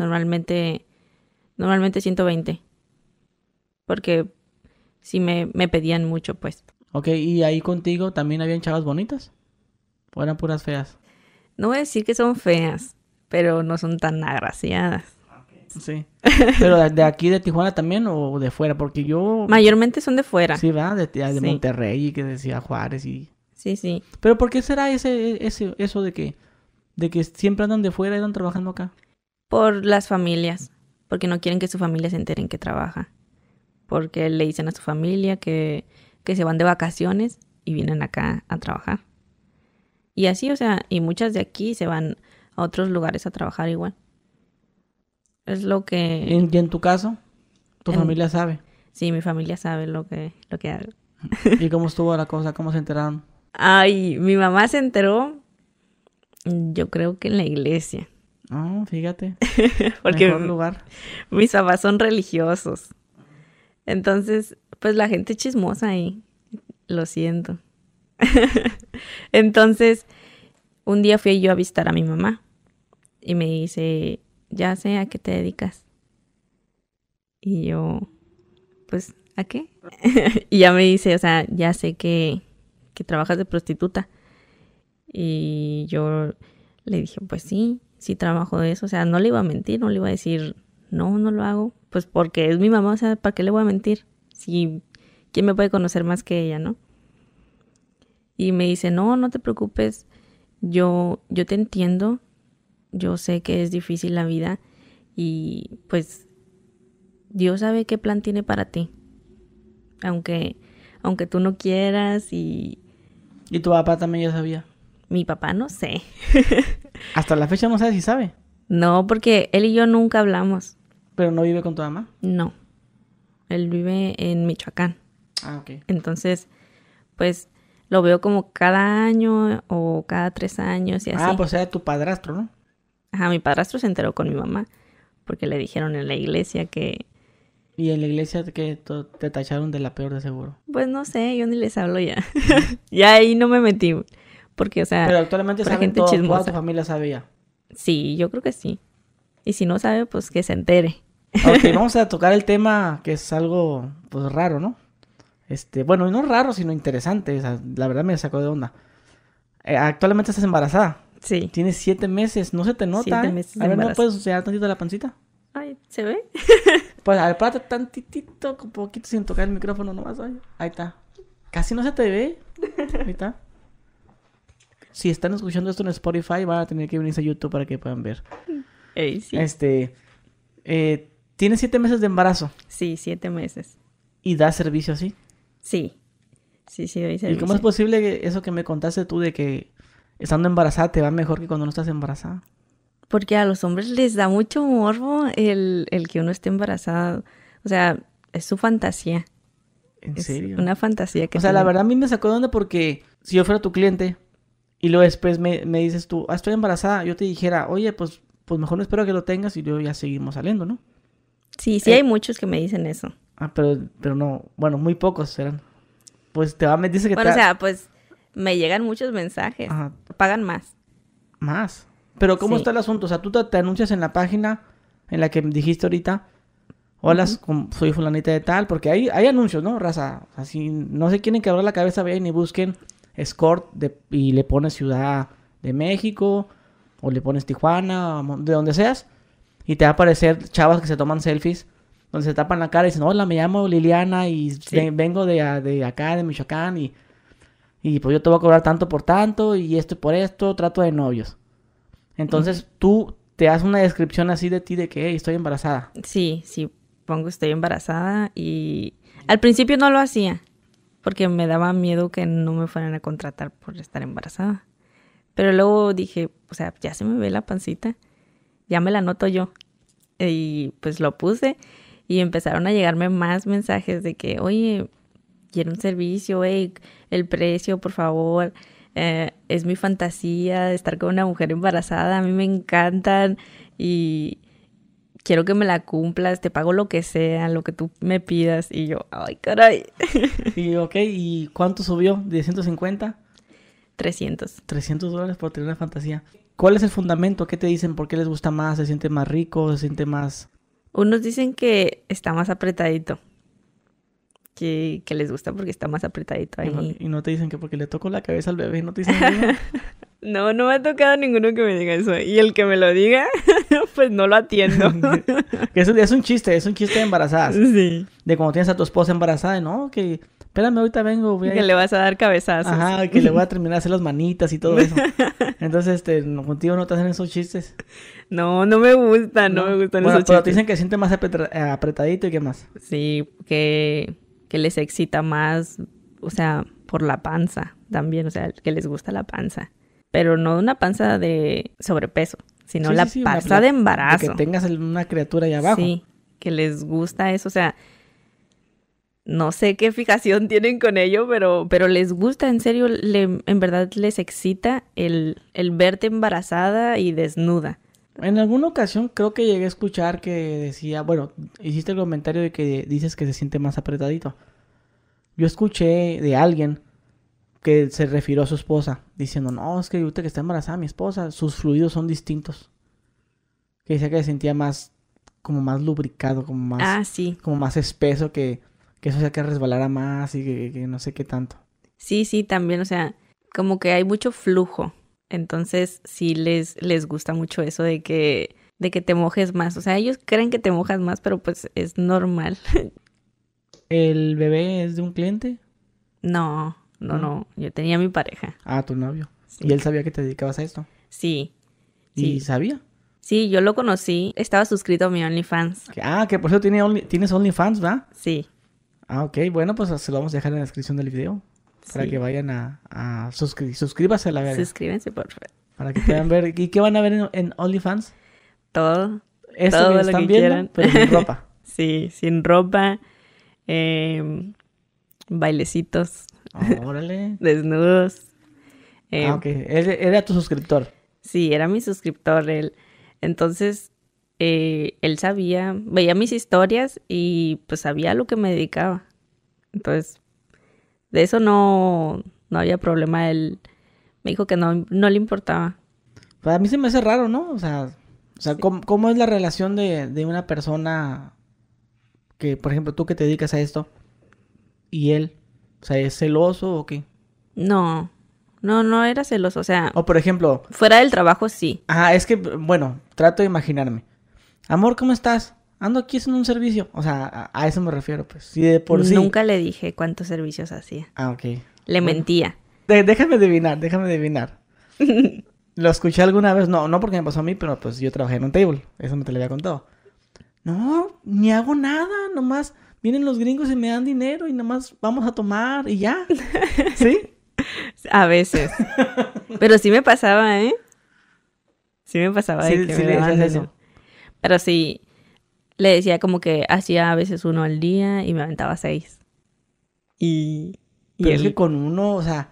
Normalmente, normalmente 120. Porque si me, me pedían mucho, pues. Ok, y ahí contigo también habían chavas bonitas. ¿O eran puras feas? No voy a decir que son feas, pero no son tan agraciadas. Sí. Pero de, aquí de Tijuana también o de fuera, porque yo... Mayormente son de fuera. Sí, va, de, de Sí. Monterrey y que decía Juárez y... Sí, sí. Pero ¿por qué será ese, ese, eso de que, de que siempre andan de fuera y andan trabajando acá? Por las familias, porque no quieren que su familia se enteren que trabaja. Porque le dicen a su familia que, que se van de vacaciones y vienen acá a trabajar. Y así, o sea, y muchas de aquí se van a otros lugares a trabajar igual. Es lo que... En- y en tu caso, tu En- familia sabe. Sí, mi familia sabe lo que, lo que hago. ¿Y cómo estuvo la cosa? ¿Cómo se enteraron? Ay, mi mamá se enteró, yo creo que en la iglesia. No, fíjate. Porque Mejor lugar. mis papás son religiosos. Entonces, pues la gente chismosa ahí. Lo siento. Entonces, un día fui yo a visitar a mi mamá y me dice, ya sé a qué te dedicas. Y yo, pues, ¿a qué? y ya me dice, o sea, ya sé que, que trabajas de prostituta. Y yo le dije, pues sí, sí trabajo de eso. O sea, no le iba a mentir, no le iba a decir, no, no lo hago. Pues porque es mi mamá, o sea, ¿para qué le voy a mentir? Si, ¿quién me puede conocer más que ella, no? Y me dice, no, no te preocupes, yo, yo te entiendo, yo sé que es difícil la vida y pues Dios sabe qué plan tiene para ti. Aunque, aunque tú no quieras y... ¿Y tu papá también ya sabía? Mi papá no sé. Hasta la fecha no sabe si sabe. No, porque él y yo nunca hablamos. ¿Pero no vive con tu mamá? No. Él vive en Michoacán. Ah, ok. Entonces, pues lo veo como cada año o cada tres años y así. Ah, pues era tu padrastro, ¿no? Ajá, mi padrastro se enteró con mi mamá porque le dijeron en la iglesia que... ¿Y en la iglesia que te tacharon de la peor de seguro? Pues no sé, yo ni les hablo ya. ya ahí no me metí. Porque, o sea... Pero actualmente saben gente todo, toda tu familia sabía. Sí, yo creo que sí. Y si no sabe, pues que se entere. Ok, vamos a tocar el tema que es algo, pues, raro, ¿no? Este, bueno, no raro, sino interesante. la verdad me sacó de onda. Eh, actualmente estás embarazada. Sí. Tienes siete meses, no se te nota. Siete ¿eh? meses A ver, ¿no puedes enseñar tantito la pancita? Ay, ¿se ve? pues a ver, párate tantitito, un poquito sin tocar el micrófono nomás. Ahí está. Casi no se te ve. Ahí está. Si están escuchando esto en Spotify, van a tener que venirse a YouTube para que puedan ver. Ey, sí. Este. Eh, ¿Tienes siete meses de embarazo? Sí, siete meses. ¿Y da servicio así? Sí, sí, sí, doy servicio. ¿Y cómo es posible que eso que me contaste tú de que estando embarazada te va mejor que cuando no estás embarazada? Porque a los hombres les da mucho morbo el, el que uno esté embarazada. O sea, es su fantasía. ¿En serio? Una fantasía que... O sea, la verdad a mí me sacó de onda porque si yo fuera tu cliente y luego después me, me dices tú, ah, estoy embarazada, yo te dijera, oye, pues, pues mejor no espero que lo tengas y luego ya seguimos saliendo, ¿no? Sí, sí hay muchos que me dicen eso. Ah, pero, pero no, bueno, muy pocos eran. Pues te va a dice que Bueno, o sea, pues me llegan muchos mensajes. Pagan más. Más. Pero ¿cómo está el asunto? O sea, tú te, anuncias en la página en la que dijiste ahorita, hola, soy fulanita de tal, porque hay, hay anuncios, ¿no? Raza, así, no se quieren quebrar la cabeza, vean y busquen escort de, y le pones Ciudad de México, o le pones Tijuana, de donde seas, y te va a aparecer chavas que se toman selfies donde se tapan la cara y dicen, hola, me llamo Liliana y vengo de, de, acá, de Michoacán, y, y pues yo te voy a cobrar tanto por tanto, y esto por esto, trato de novios. Entonces tú te das una descripción así de ti de que estoy embarazada. Sí, sí, pongo estoy embarazada y al principio no lo hacía porque me daba miedo que no me fueran a contratar por estar embarazada. Pero luego dije, o sea, ya se me ve la pancita, ya me la noto yo. Y pues lo puse y empezaron a llegarme más mensajes de que, oye, quiero un servicio, hey, el precio, por favor. Eh, es mi fantasía de estar con una mujer embarazada, a mí me encantan y quiero que me la cumplas, te pago lo que sea, lo que tú me pidas. Y yo, ay, caray. y ok, ¿y cuánto subió? ¿De 150? 300. 300 dólares por tener una fantasía. ¿Cuál es el fundamento? ¿Qué te dicen? ¿Por qué les gusta más? ¿Se siente más rico? ¿Se siente más unos dicen que está más apretadito. Que, les gusta porque está más apretadito ahí. Y no, te dicen que porque le toco la cabeza al bebé, no te dicen No, no me ha tocado ninguno que me diga eso. Y el que me lo diga, pues no lo atiendo. es, es un chiste, es un chiste de embarazadas. Sí. De cuando tienes a tu esposa embarazada, ¿no? Que espérame, ahorita vengo. Voy Que le vas a dar cabezazos. Ajá, que le voy a terminar a hacer las manitas y todo eso. Entonces, este, contigo no te hacen esos chistes. No, no me gusta, no, me gustan bueno, esos pero te dicen que siente más apretadito y qué más. Sí, que, que les excita más, o sea, por la panza también, o sea, que les gusta la panza. Pero no una panza de sobrepeso, sino la panza de embarazo. que tengas una criatura ahí abajo. Sí, que les gusta eso, o sea, no sé qué fijación tienen con ello, pero, pero les gusta, en serio, en verdad les excita el, el verte embarazada y desnuda. En alguna ocasión creo que llegué a escuchar que decía, bueno, hiciste el comentario de que dices que se siente más apretadito. Yo escuché de alguien que se refirió a su esposa diciendo, no, es que ahorita que está embarazada mi esposa, sus fluidos son distintos. Que decía que se sentía más, como más lubricado, como más, ah, sí. como más espeso, que, que eso hacía que resbalara más y que no sé qué tanto. Sí, sí, también, o sea, como que hay mucho flujo. Entonces sí les, les gusta mucho eso de que, de que te mojes más. O sea, ellos creen que te mojas más, pero pues es normal. ¿El bebé es de un cliente? No, no, no. Yo tenía mi pareja. Ah, tu novio. ¿Y él sabía que te dedicabas a esto? Sí. ¿Y Sí. sabía? Sí, yo lo conocí, estaba suscrito a mi OnlyFans. Ah, que por eso tiene Only- tienes OnlyFans, ¿verdad? Sí. Ah, ok. Bueno, pues se lo vamos a dejar en la descripción del video. Para Sí. que vayan a, a suscri- suscríbase a la verga. Suscríbanse, por favor. Para que puedan ver. ¿Y qué van a ver en, en OnlyFans? Todo. Esto Todo que lo están que viendo, quieran. pero sin ropa. Sí, sin ropa, em, bailecitos, Órale. desnudos. em, Ah, ok. Él era tu suscriptor. Sí, era mi suscriptor él. Entonces, eh, él sabía, veía mis historias y pues sabía a lo que me dedicaba. Entonces, de eso no, no había problema. Él me dijo que no, no le importaba. Pues a mí se me hace raro, ¿no? O sea, o sea ¿cómo, cómo es la relación de, de una persona que, por ejemplo, tú que te dedicas a esto y él? O sea, ¿es celoso o qué? No, no, no era celoso. O sea, O por ejemplo, fuera del trabajo sí. ajá, es que, bueno, trato de imaginarme. Amor, ¿cómo estás? Ando aquí haciendo un servicio. O sea, a, a eso me refiero, pues. Sí, de por sí. Nunca le dije cuántos servicios hacía. Ah, ok. Le mentía. De- déjame adivinar, déjame adivinar. Lo escuché alguna vez, no, no porque me pasó a mí, pero pues yo trabajé en un table, eso me te lo había contado. No, ni hago nada, nomás vienen los gringos y me dan dinero y nomás vamos a tomar y ya. ¿Sí? A veces. Pero sí me pasaba, ¿eh? Sí me pasaba de Sí, que sí me le eso. Pero sí, le decía como que hacía a veces uno al día y me aventaba seis. Y, y Pero es él- que con uno, o sea,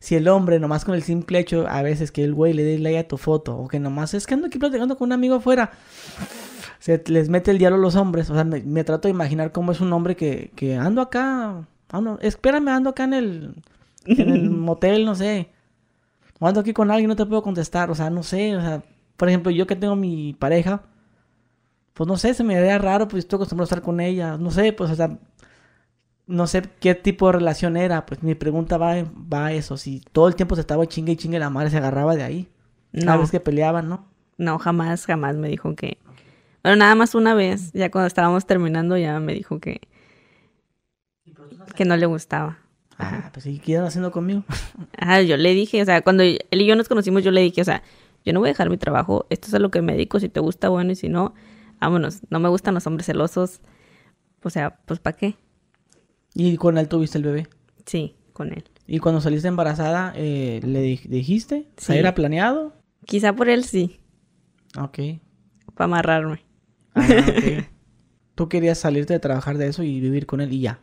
si el hombre nomás con el simple hecho, a veces que el güey le dé like a tu foto, o que nomás es que ando aquí platicando con un amigo afuera, se les mete el diablo a los hombres. O sea, me, me trato de imaginar cómo es un hombre que, que ando acá, ando, espérame, ando acá en el, en el motel, no sé. O ando aquí con alguien, no te puedo contestar, o sea, no sé, o sea, por ejemplo, yo que tengo mi pareja, pues no sé, se me haría raro, pues estoy acostumbrado a estar con ella, no sé, pues o sea, no sé qué tipo de relación era, pues mi pregunta va, va a eso, si todo el tiempo se estaba chingue y chingue la madre se agarraba de ahí, cada no, vez que peleaban, ¿no? no, jamás, jamás me dijo que... Bueno, nada más una vez, ya cuando estábamos terminando, ya me dijo que, que no le gustaba. Ah, pues sí, ¿qué haciendo conmigo? Ajá, yo le dije, o sea, cuando él y yo nos conocimos, yo le dije, o sea, yo no voy a dejar mi trabajo, esto es a lo que me dedico, si te gusta, bueno, y si no, vámonos, no me gustan los hombres celosos, o sea, pues ¿para qué? y con él tuviste el bebé. Sí, con él. Y cuando saliste embarazada, eh, ¿le di- dijiste? Sí. ¿Era planeado? Quizá por él sí, Ok. para amarrarme. Ah. Tú querías salirte de trabajar de eso y vivir con él y ya.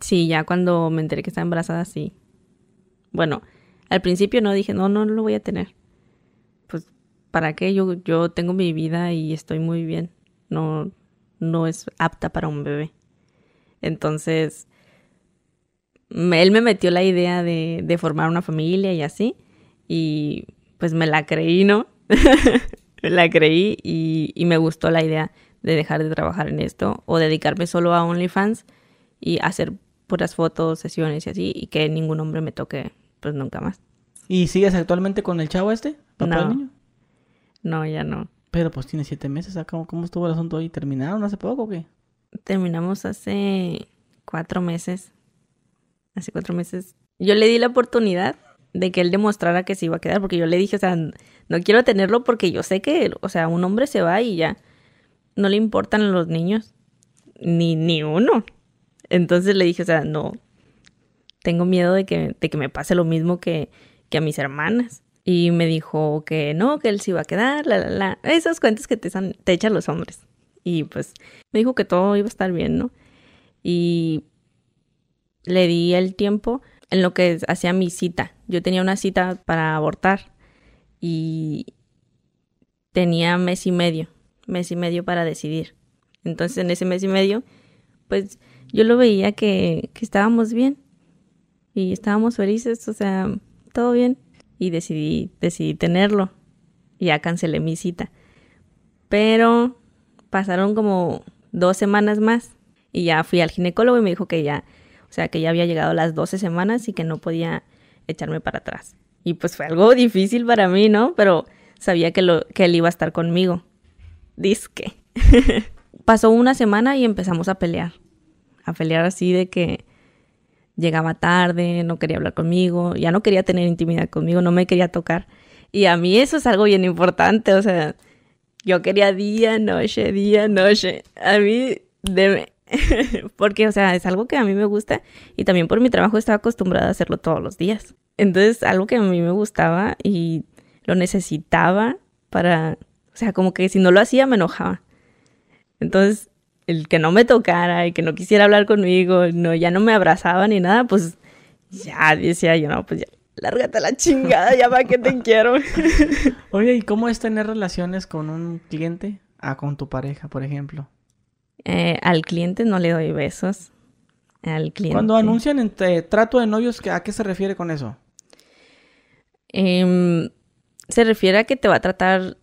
Sí, ya cuando me enteré que estaba embarazada, sí. Bueno, al principio no dije, no, no, no lo voy a tener. Pues, ¿para qué? Yo, yo tengo mi vida y estoy muy bien. No, no es apta para un bebé. Entonces, él me metió la idea de, de formar una familia y así. Y pues me la creí, ¿no? me la creí y, y me gustó la idea de dejar de trabajar en esto o dedicarme solo a OnlyFans y hacer puras fotos, sesiones y así, y que ningún hombre me toque, pues nunca más. ¿Y sigues actualmente con el chavo este? ¿Papá del No. niño? No, ya no. Pero pues tiene siete meses. ¿ah? ¿Cómo, cómo estuvo el asunto ahí? ¿Terminaron hace poco o qué? Terminamos hace cuatro meses. Hace cuatro meses. Yo le di la oportunidad de que él demostrara que se iba a quedar, porque yo le dije, o sea, no quiero tenerlo porque yo sé que, o sea, un hombre se va y ya no le importan los niños, ni, ni uno. Entonces le dije, o sea, no, tengo miedo de que, de que me pase lo mismo que, que a mis hermanas. Y me dijo que no, que él se iba a quedar, la, la, la. Esos cuentos que te, te echan los hombres. Y pues me dijo que todo iba a estar bien, ¿no? Y le di el tiempo en lo que hacía mi cita. Yo tenía una cita para abortar y tenía mes y medio, mes y medio para decidir. Entonces en ese mes y medio, pues yo lo veía que, que estábamos bien y estábamos felices, o sea, todo bien. Y decidí, decidí tenerlo. Y ya cancelé mi cita. Pero pasaron como dos semanas más y ya fui al ginecólogo y me dijo que ya, o sea, que ya había llegado las 12 semanas y que no podía echarme para atrás. Y pues fue algo difícil para mí, ¿no? Pero sabía que, lo, que él iba a estar conmigo. Disque. Pasó una semana y empezamos a pelear. A pelear así de que llegaba tarde, no quería hablar conmigo, ya no quería tener intimidad conmigo, no me quería tocar. Y a mí eso es algo bien importante, o sea, yo quería día, noche, día, noche. A mí, deme. Porque, o sea, es algo que a mí me gusta y también por mi trabajo estaba acostumbrada a hacerlo todos los días. Entonces, algo que a mí me gustaba y lo necesitaba para, o sea, como que si no lo hacía me enojaba. Entonces, el que no me tocara y que no quisiera hablar conmigo, no, ya no me abrazaba ni nada, pues ya decía yo, no, pues ya, lárgate la chingada, ya para que te quiero. Oye, ¿y cómo es tener relaciones con un cliente? Ah, con tu pareja, por ejemplo. Eh, al cliente no le doy besos. Al cliente. Cuando anuncian entre trato de novios, ¿a qué se refiere con eso? Em, se refiere a que te va a tratar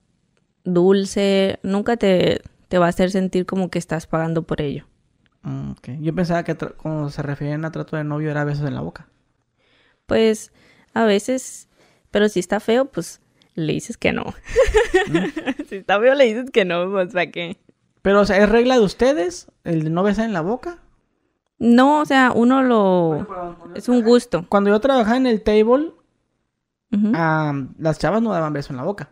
dulce, nunca te, te va a hacer sentir como que estás pagando por ello. Mm, Yo pensaba que cuando se refieren a trato de novio era besos en la boca. Pues a veces, pero si está feo, pues le dices que no. ¿Mm? si está feo, le dices que no, pues ¿para qué? Pero, o sea, ¿es regla de ustedes el de no besar en la boca? No, o sea, uno lo... es un gusto. Cuando yo trabajaba en el table, las chavas no daban beso en la boca.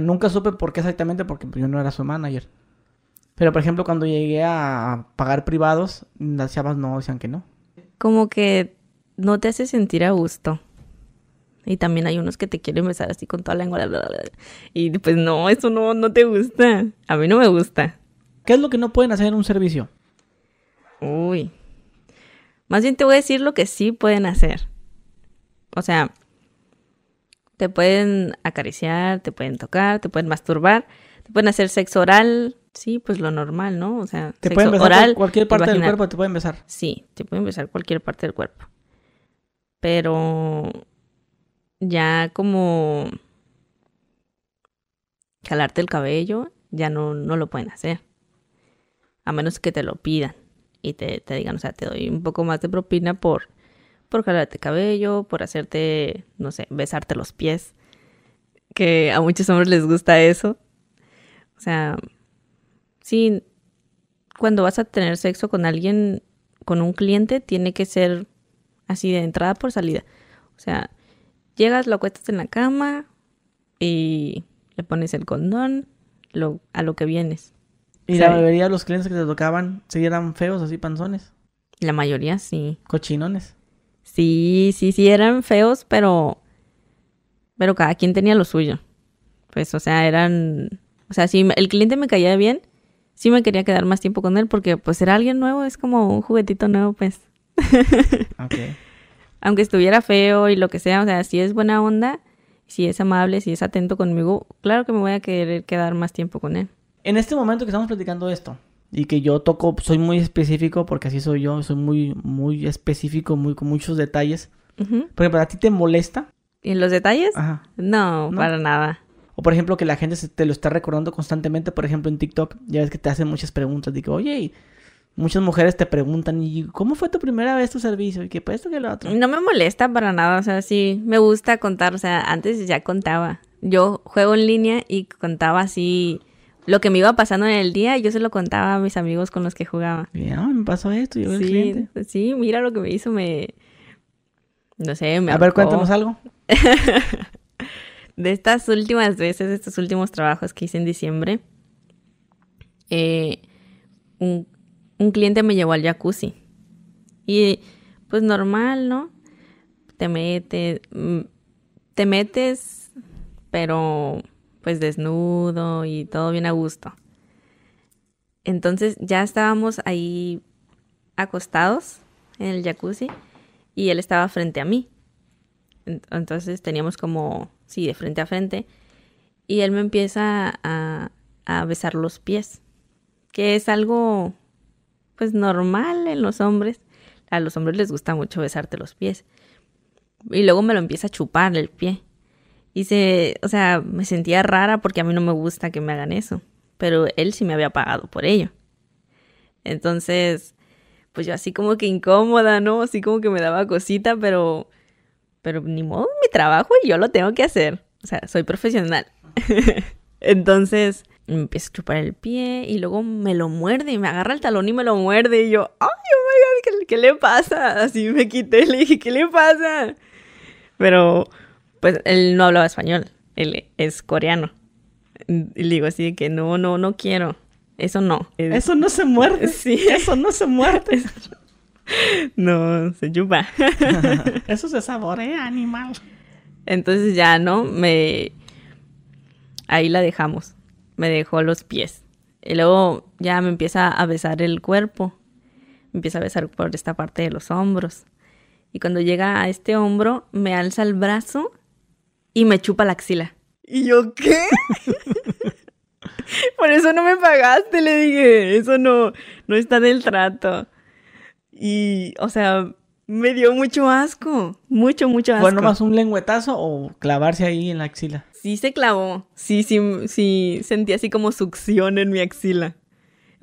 Nunca supe por qué exactamente, porque yo no era su manager. Pero, por ejemplo, cuando llegué a pagar privados, las chavas no decían que no. Como que no te hace sentir a gusto. Y también hay unos que te quieren besar así con toda la lengua. Y pues no, eso no, no te gusta. A mí no me gusta. ¿Qué es lo que no pueden hacer en un servicio? Uy. Más bien te voy a decir lo que sí pueden hacer. O sea, te pueden acariciar, te pueden tocar, te pueden masturbar, te pueden hacer sexo oral. Sí, pues lo normal, ¿no? O sea, te pueden besar oral. Cualquier parte del cuerpo te pueden besar. Sí, te pueden besar cualquier parte del cuerpo. Pero ya como jalarte el cabello, ya no, no lo pueden hacer. A menos que te lo pidan y te, te digan, o sea, te doy un poco más de propina por, por jalarte el cabello, por hacerte, no sé, besarte los pies. Que a muchos hombres les gusta eso. O sea, sí, cuando vas a tener sexo con alguien, con un cliente, tiene que ser así de entrada por salida. O sea, Llegas, lo acuestas en la cama y le pones el condón lo, a lo que vienes. ¿Y la mayoría de los clientes que te tocaban sí eran feos, así panzones? La mayoría sí. ¿Cochinones? Sí, sí, sí, eran feos, pero. Pero cada quien tenía lo suyo. Pues, o sea, eran. O sea, si el cliente me caía bien, sí me quería quedar más tiempo con él, porque, pues, era alguien nuevo, es como un juguetito nuevo, pues. ok aunque estuviera feo y lo que sea, o sea, si es buena onda, si es amable, si es atento conmigo, claro que me voy a querer quedar más tiempo con él. En este momento que estamos platicando esto, y que yo toco, soy muy específico, porque así soy yo, soy muy, muy específico, muy con muchos detalles. Porque para ti te molesta. ¿En los detalles? Ajá. No, no, para nada. O por ejemplo que la gente se te lo está recordando constantemente, por ejemplo en TikTok, ya ves que te hacen muchas preguntas, digo, oye, muchas mujeres te preguntan, ¿y cómo fue tu primera vez tu servicio? ¿Y qué pues esto que lo otro? No me molesta para nada, o sea, sí, me gusta contar, o sea, antes ya contaba. Yo juego en línea y contaba así lo que me iba pasando en el día, yo se lo contaba a mis amigos con los que jugaba. Bien, me pasó esto, yo sí, el cliente. Sí, mira lo que me hizo, me... No sé, me... A ver, cuéntanos algo. de estas últimas veces, estos últimos trabajos que hice en diciembre, eh, un un cliente me llevó al jacuzzi. Y pues normal, ¿no? Te metes, mm, te metes, pero pues desnudo y todo bien a gusto. Entonces ya estábamos ahí acostados en el jacuzzi y él estaba frente a mí. Entonces teníamos como, sí, de frente a frente. Y él me empieza a, a besar los pies, que es algo pues normal en los hombres. A los hombres les gusta mucho besarte los pies. Y luego me lo empieza a chupar el pie. Y se, o sea, me sentía rara porque a mí no me gusta que me hagan eso. Pero él sí me había pagado por ello. Entonces, pues yo así como que incómoda, ¿no? Así como que me daba cosita, pero, pero ni modo, mi trabajo y yo lo tengo que hacer. O sea, soy profesional. Entonces, me a chupar el pie y luego me lo muerde me agarra el talón y me lo muerde y yo, ay, oh my god, ¿qué, le pasa? Así me quité, le dije, ¿qué le pasa? Pero, Pues él no hablaba español, él es coreano. Y le digo así de que no, no, no quiero. Eso no. Eso no se muerde. Sí. Eso no se muerde. No, se chupa. Eso se saborea, animal. Entonces ya, ¿no? Me... Ahí la dejamos. Me dejó los pies. Y luego ya me empieza a besar el cuerpo. Me empieza a besar por esta parte de los hombros. Y cuando llega a este hombro, me alza el brazo y me chupa la axila. ¿Y yo qué? por eso no me pagaste, le dije. Eso no, no está del trato. Y, o sea, me dio mucho asco. Mucho, mucho asco. ¿Fue nomás un lengüetazo o clavarse ahí en la axila? Sí se clavó. Sí, sí, sí, sentí así como succión en mi axila.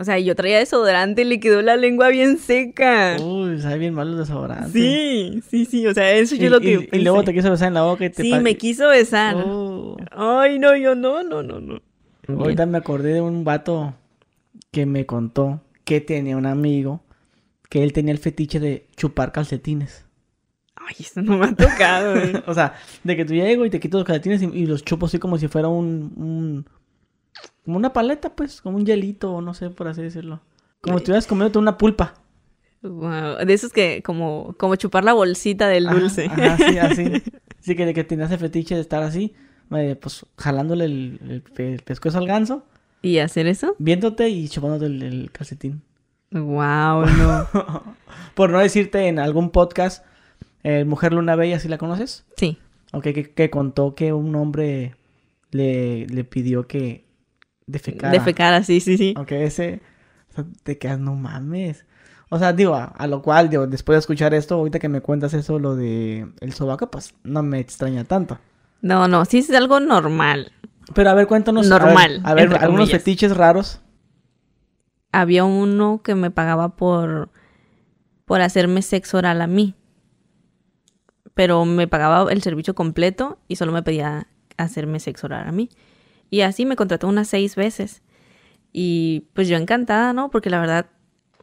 O sea, yo traía desodorante y le quedó la lengua bien seca. Uy, sabe bien mal el desodorante. Sí, sí, sí. O sea, eso Y, yo lo que y- luego te quiso besar en la boca y te Sí, me quiso besar. Oh. Ay, no, yo no, no, no, no. Ahorita me acordé de un vato que me contó que tenía un amigo que él tenía el fetiche de chupar calcetines. Ay, eso no me ha tocado, güey. O sea, de que tú llego y te quito los calcetines y, y los chupo así como si fuera un, un- Como una paleta, pues, como un hielito, o no sé, por así decirlo. Como si estuvieras comiéndote una pulpa. Wow, De esos que, como, como chupar la bolsita del Ajá, dulce. Ajá, sí, así. Sí, que, que tenías el fetiche de estar así, eh, pues, jalándole el, el pe- el pescuezo al ganso, ¿Y hacer eso? viéndote y chupándote el, el calcetín. Wow, no. Por no decirte en algún podcast, eh, Mujer Luna Bella, ¿sí la conoces? Sí. Ok, que, que contó que un hombre le, le pidió que defecara. Defecar, sí, sí, sí. Aunque ese, o sea, te quedas, no mames. O sea, digo, a, a lo cual, digo, después de escuchar esto, ahorita que me cuentas eso, lo de el sobaco, pues no me extraña tanto. No, no, sí es algo normal. Pero a ver, cuéntanos. a ver- Normal, A ver, algunos comillas. fetiches raros. Había uno que me pagaba por, por hacerme sexo oral a mí. Pero me pagaba el servicio completo y solo me pedía hacerme sexo oral a mí. Y así me contrató unas seis veces. Y pues yo encantada, ¿no? Porque la verdad,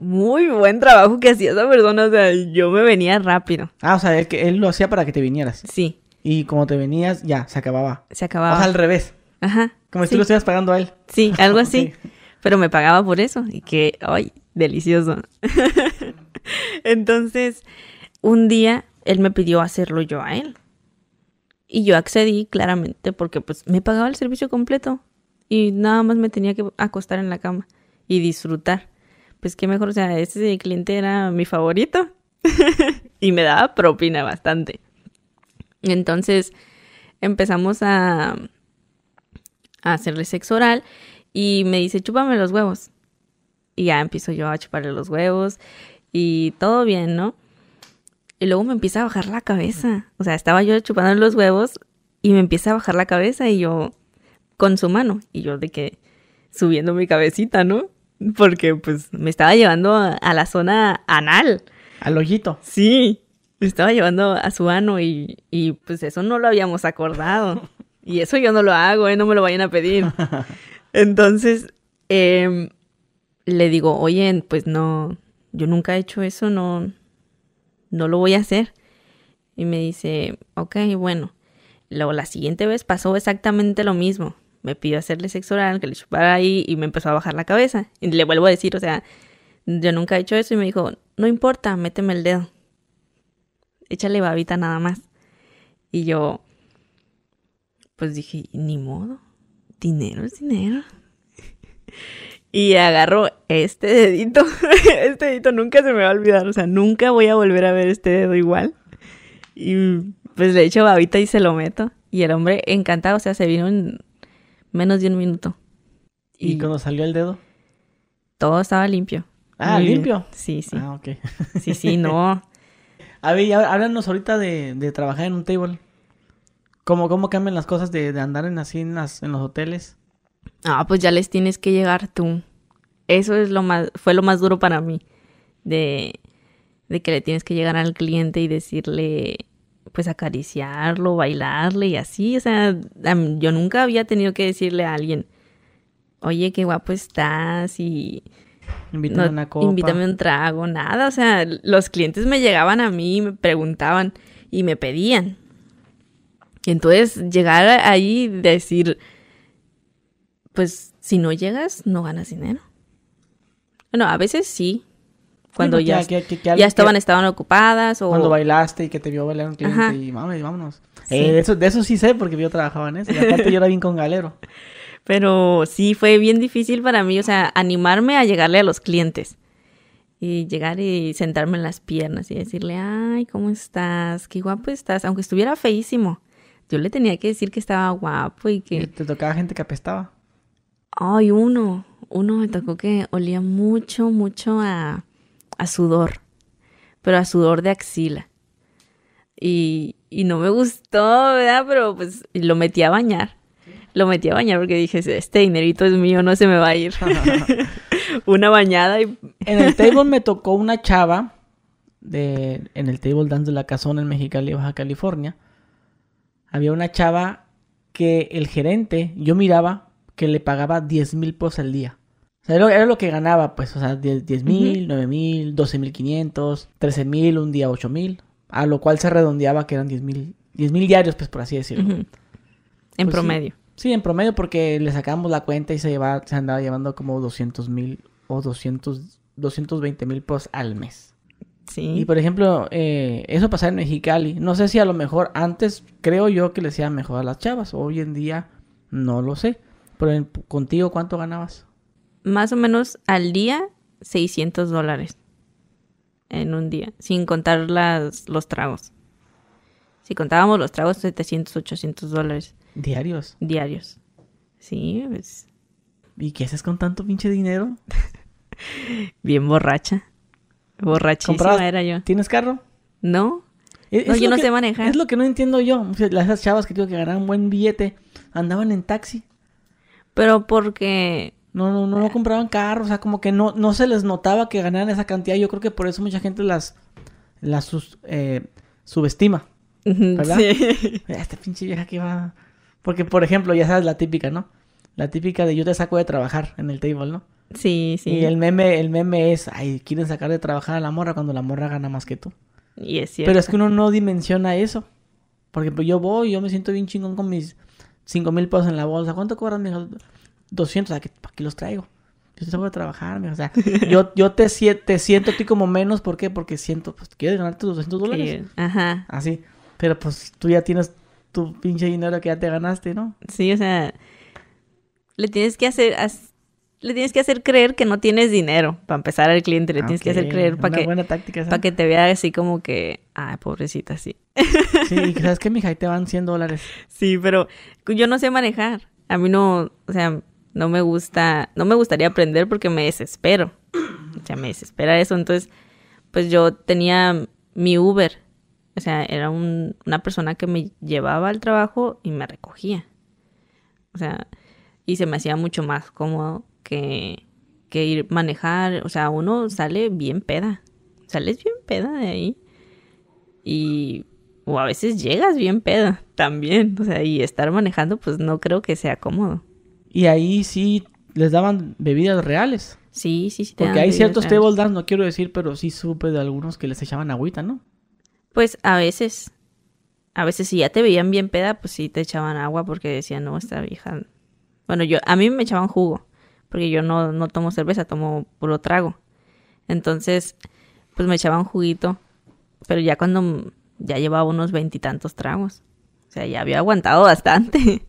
muy buen trabajo que hacía esa persona. O sea, yo me venía rápido. Ah, o sea, él, que él lo hacía para que te vinieras. Sí, Y como te venías, ya, se acababa. se O acababa. sea, al revés. Ajá. Como si tú lo estuvieras pagando a él. Sí, algo así. Pero me pagaba por eso. Y que, ay, delicioso. Entonces, un día él me pidió hacerlo yo a él. Y yo accedí claramente porque pues me pagaba el servicio completo. Y nada más me tenía que acostar en la cama y disfrutar. Pues qué mejor, o sea, ese cliente era mi favorito. y me daba propina bastante. Entonces empezamos a, a hacerle sexo oral y me dice, chúpame los huevos. Y ya empiezo yo a chuparle los huevos y todo bien, ¿no? Y luego me empieza a bajar la cabeza. O sea, estaba yo chupando los huevos y me empieza a bajar la cabeza y yo con su mano. Y yo de que subiendo mi cabecita, ¿no? Porque pues me estaba llevando a, a la zona anal. Al hoyito. Sí, me estaba llevando a su ano y, y pues eso no lo habíamos acordado. Y eso yo no lo hago, ¿eh? No me lo vayan a pedir. Entonces, em, le digo, oye, pues no, yo nunca he hecho eso, no, no lo voy a hacer. Y me dice, ok, bueno. Luego la siguiente vez pasó exactamente lo mismo. Me pidió hacerle sexo oral, que le chupara ahí y me empezó a bajar la cabeza. Y le vuelvo a decir, o sea, yo nunca he hecho eso y me dijo, no importa, méteme el dedo. Échale babita nada más. Y yo, pues dije, ni modo, dinero es dinero. Y agarro este dedito, este dedito nunca se me va a olvidar, o sea, nunca voy a volver a ver este dedo igual. Y pues le echo babita y se lo meto. Y el hombre encantado, o sea, se vino en menos de un minuto. ¿Y, Y cuando salió el dedo? todo estaba limpio. Ah, Muy bien. limpio. Sí, sí. Ah, ok. Sí, sí, no. A ver, háblanos ahorita de, de trabajar en un table. ¿Cómo, cómo cambian las cosas de, de andar en así en, las, en los hoteles? Ah, pues ya les tienes que llegar tú. Eso es lo más, fue lo más duro para mí. De, de que le tienes que llegar al cliente y decirle, pues acariciarlo, bailarle y así. O sea, yo nunca había tenido que decirle a alguien, oye, qué guapo estás y Invítame no, una copa. invítame un trago, nada. O sea, los clientes me llegaban a mí y me preguntaban y me pedían. Y entonces llegar ahí y decir, pues si no llegas, no ganas dinero. Bueno, a veces sí. Cuando Sí, ya, que- que- que ya estaban, estaban ocupadas o... Cuando bailaste y que te vio bailar un cliente Ajá. y mames, vámonos. Sí. Eh, de, eso, de eso sí sé porque yo trabajaba en eso. Y aparte yo era bien con galero. Pero sí fue bien difícil para mí, o sea, animarme a llegarle a los clientes. Y llegar y sentarme en las piernas y decirle, ay, ¿cómo estás? Qué guapo estás. Aunque estuviera feísimo. Yo le tenía que decir que estaba guapo y Y que... te tocaba gente que apestaba. Ay, uno. Uno me tocó que olía mucho, mucho a, a sudor. Pero a sudor de axila. Y, y no me gustó, ¿verdad? Pero pues y lo metí a bañar. Lo metí a bañar porque dije, este dinerito es mío, no se me va a ir. Una bañada y... En el table me tocó una chava de en el table dance de la casona en Mexicali, Baja California. Había una chava que el gerente, yo miraba que le pagaba 10 mil pesos al día. Sea, era, era lo que ganaba, pues, o sea, 10 mil, 9 mil, 12 mil 500, 13 mil, un día 8 mil. A lo cual se redondeaba que eran 10 mil, 10 mil diarios, pues, por así decirlo. En Pues sí. promedio. Sí, en promedio porque le sacamos la cuenta y se, llevaba, se andaba llevando como 200 mil o 200, 220 mil pesos al mes. Sí. Y por ejemplo, eh, eso pasaba en Mexicali. No sé si a lo mejor antes creo yo que le hacía mejor a las chavas. Hoy en día no lo sé. Pero en- contigo, ¿cuánto ganabas? Más o menos al día, 600 dólares. En un día. Sin contar las, los tragos. Si contábamos los tragos, 700, 800 dólares Diarios. diarios. Sí, pues ¿Y qué haces con tanto pinche dinero? bien borracha. Borrachísima ¿Comprabas- era yo. ¿Tienes carro? ¿No? Es- No, es yo no que- sé manejar. Es lo que no entiendo yo. Esas chavas que digo que ganaban buen billete andaban en taxi. Pero porque... No, no, no, no compraban carros, o sea, como que no, no se les notaba que ganaran esa cantidad. Yo creo que por eso mucha gente las, las sus- eh, subestima. ¿Verdad? Sí. Esta pinche vieja que va. Porque, por ejemplo, ya sabes la típica, ¿no? La típica de yo te saco de trabajar en el table, ¿no? Sí, sí. Y el meme, el meme es, ay, quieren sacar de trabajar a la morra cuando la morra gana más que tú. Y es cierto. Pero es que uno no dimensiona eso. Porque pues, yo voy, yo me siento bien chingón con mis cinco mil pesos en la bolsa. ¿Cuánto cobran, mijo? 200, ¿a qué, ¿para qué los traigo? Yo te saco de trabajar. O sea, yo, yo te, te siento a ti como menos, ¿por qué? Porque siento, pues, ¿quieres ganar tus 200 dólares? Que- Ajá. Así. Pero pues tú ya tienes tu pinche dinero que ya te ganaste, ¿no? Sí, o sea, le tienes que hacer, le tienes que hacer creer que no tienes dinero para empezar al cliente, le tienes que hacer creer para que, para que te vea así como que, ay, pobrecita, sí. Sí, y que sabes que, mija, ahí te van 100 dólares. Sí, pero yo no sé manejar. A mí no, o sea, no me gusta, no me gustaría aprender porque me desespero. O sea, me desespera eso. Entonces, pues yo tenía mi Uber. O sea, era un- una persona que me llevaba al trabajo y me recogía. O sea, y se me hacía mucho más cómodo que, que ir manejar. O sea, uno sale bien peda. Sales bien peda de ahí. Y o a veces llegas bien peda también. O sea, y estar manejando, pues no creo que sea cómodo. Y ahí sí les daban bebidas reales. Sí, sí, sí. te Porque hay ciertos reales. table dance, no quiero decir, pero sí supe de algunos que les echaban agüita, ¿no? Pues a veces. A veces si ya te veían bien peda, pues sí te echaban agua porque decían, no, esta vieja. Bueno, yo, a mí me echaban jugo. Porque yo no, no tomo cerveza, tomo puro trago. Entonces, pues me echaban juguito. Pero ya cuando ya llevaba unos veintitantos tragos. O sea, ya había aguantado bastante.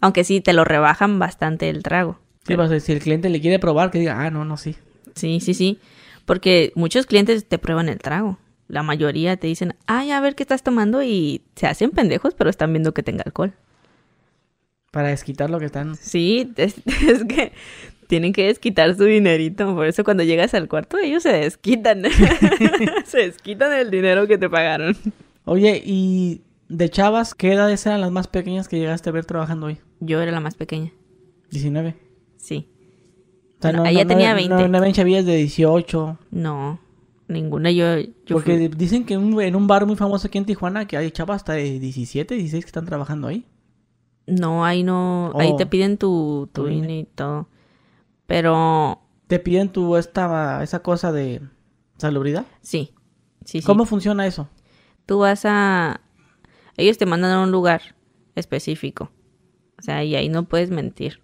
Aunque sí, te lo rebajan bastante el trago. Sí, pues, si el cliente le quiere probar, que diga, ah, no, no, sí. Sí, sí, sí. Porque muchos clientes te prueban el trago. La mayoría te dicen, ay, a ver qué estás tomando y se hacen pendejos, pero están viendo que tenga alcohol. Para desquitar lo que están. Sí, es, es que tienen que desquitar su dinerito. Por eso cuando llegas al cuarto ellos se desquitan. se desquitan el dinero que te pagaron. Oye, y de chavas, ¿qué edades eran las más pequeñas que llegaste a ver trabajando hoy? Yo era la más pequeña. 19. Sí. O sea, Bueno, ella tenía 20. No, no ven chavillas de 18. No, ninguna. Yo, yo Porque fui- dicen que en un, en un bar muy famoso aquí en Tijuana que hay chavas hasta de 17, 16 que están trabajando ahí. No, ahí no. Ahí Oh. te piden tu, tu. INE y todo. Pero Te piden tu esta esa cosa de salubridad. sí. Sí, sí. ¿Cómo funciona eso? Tú vas a... Ellos te mandan a un lugar específico. O sea, y ahí no puedes mentir.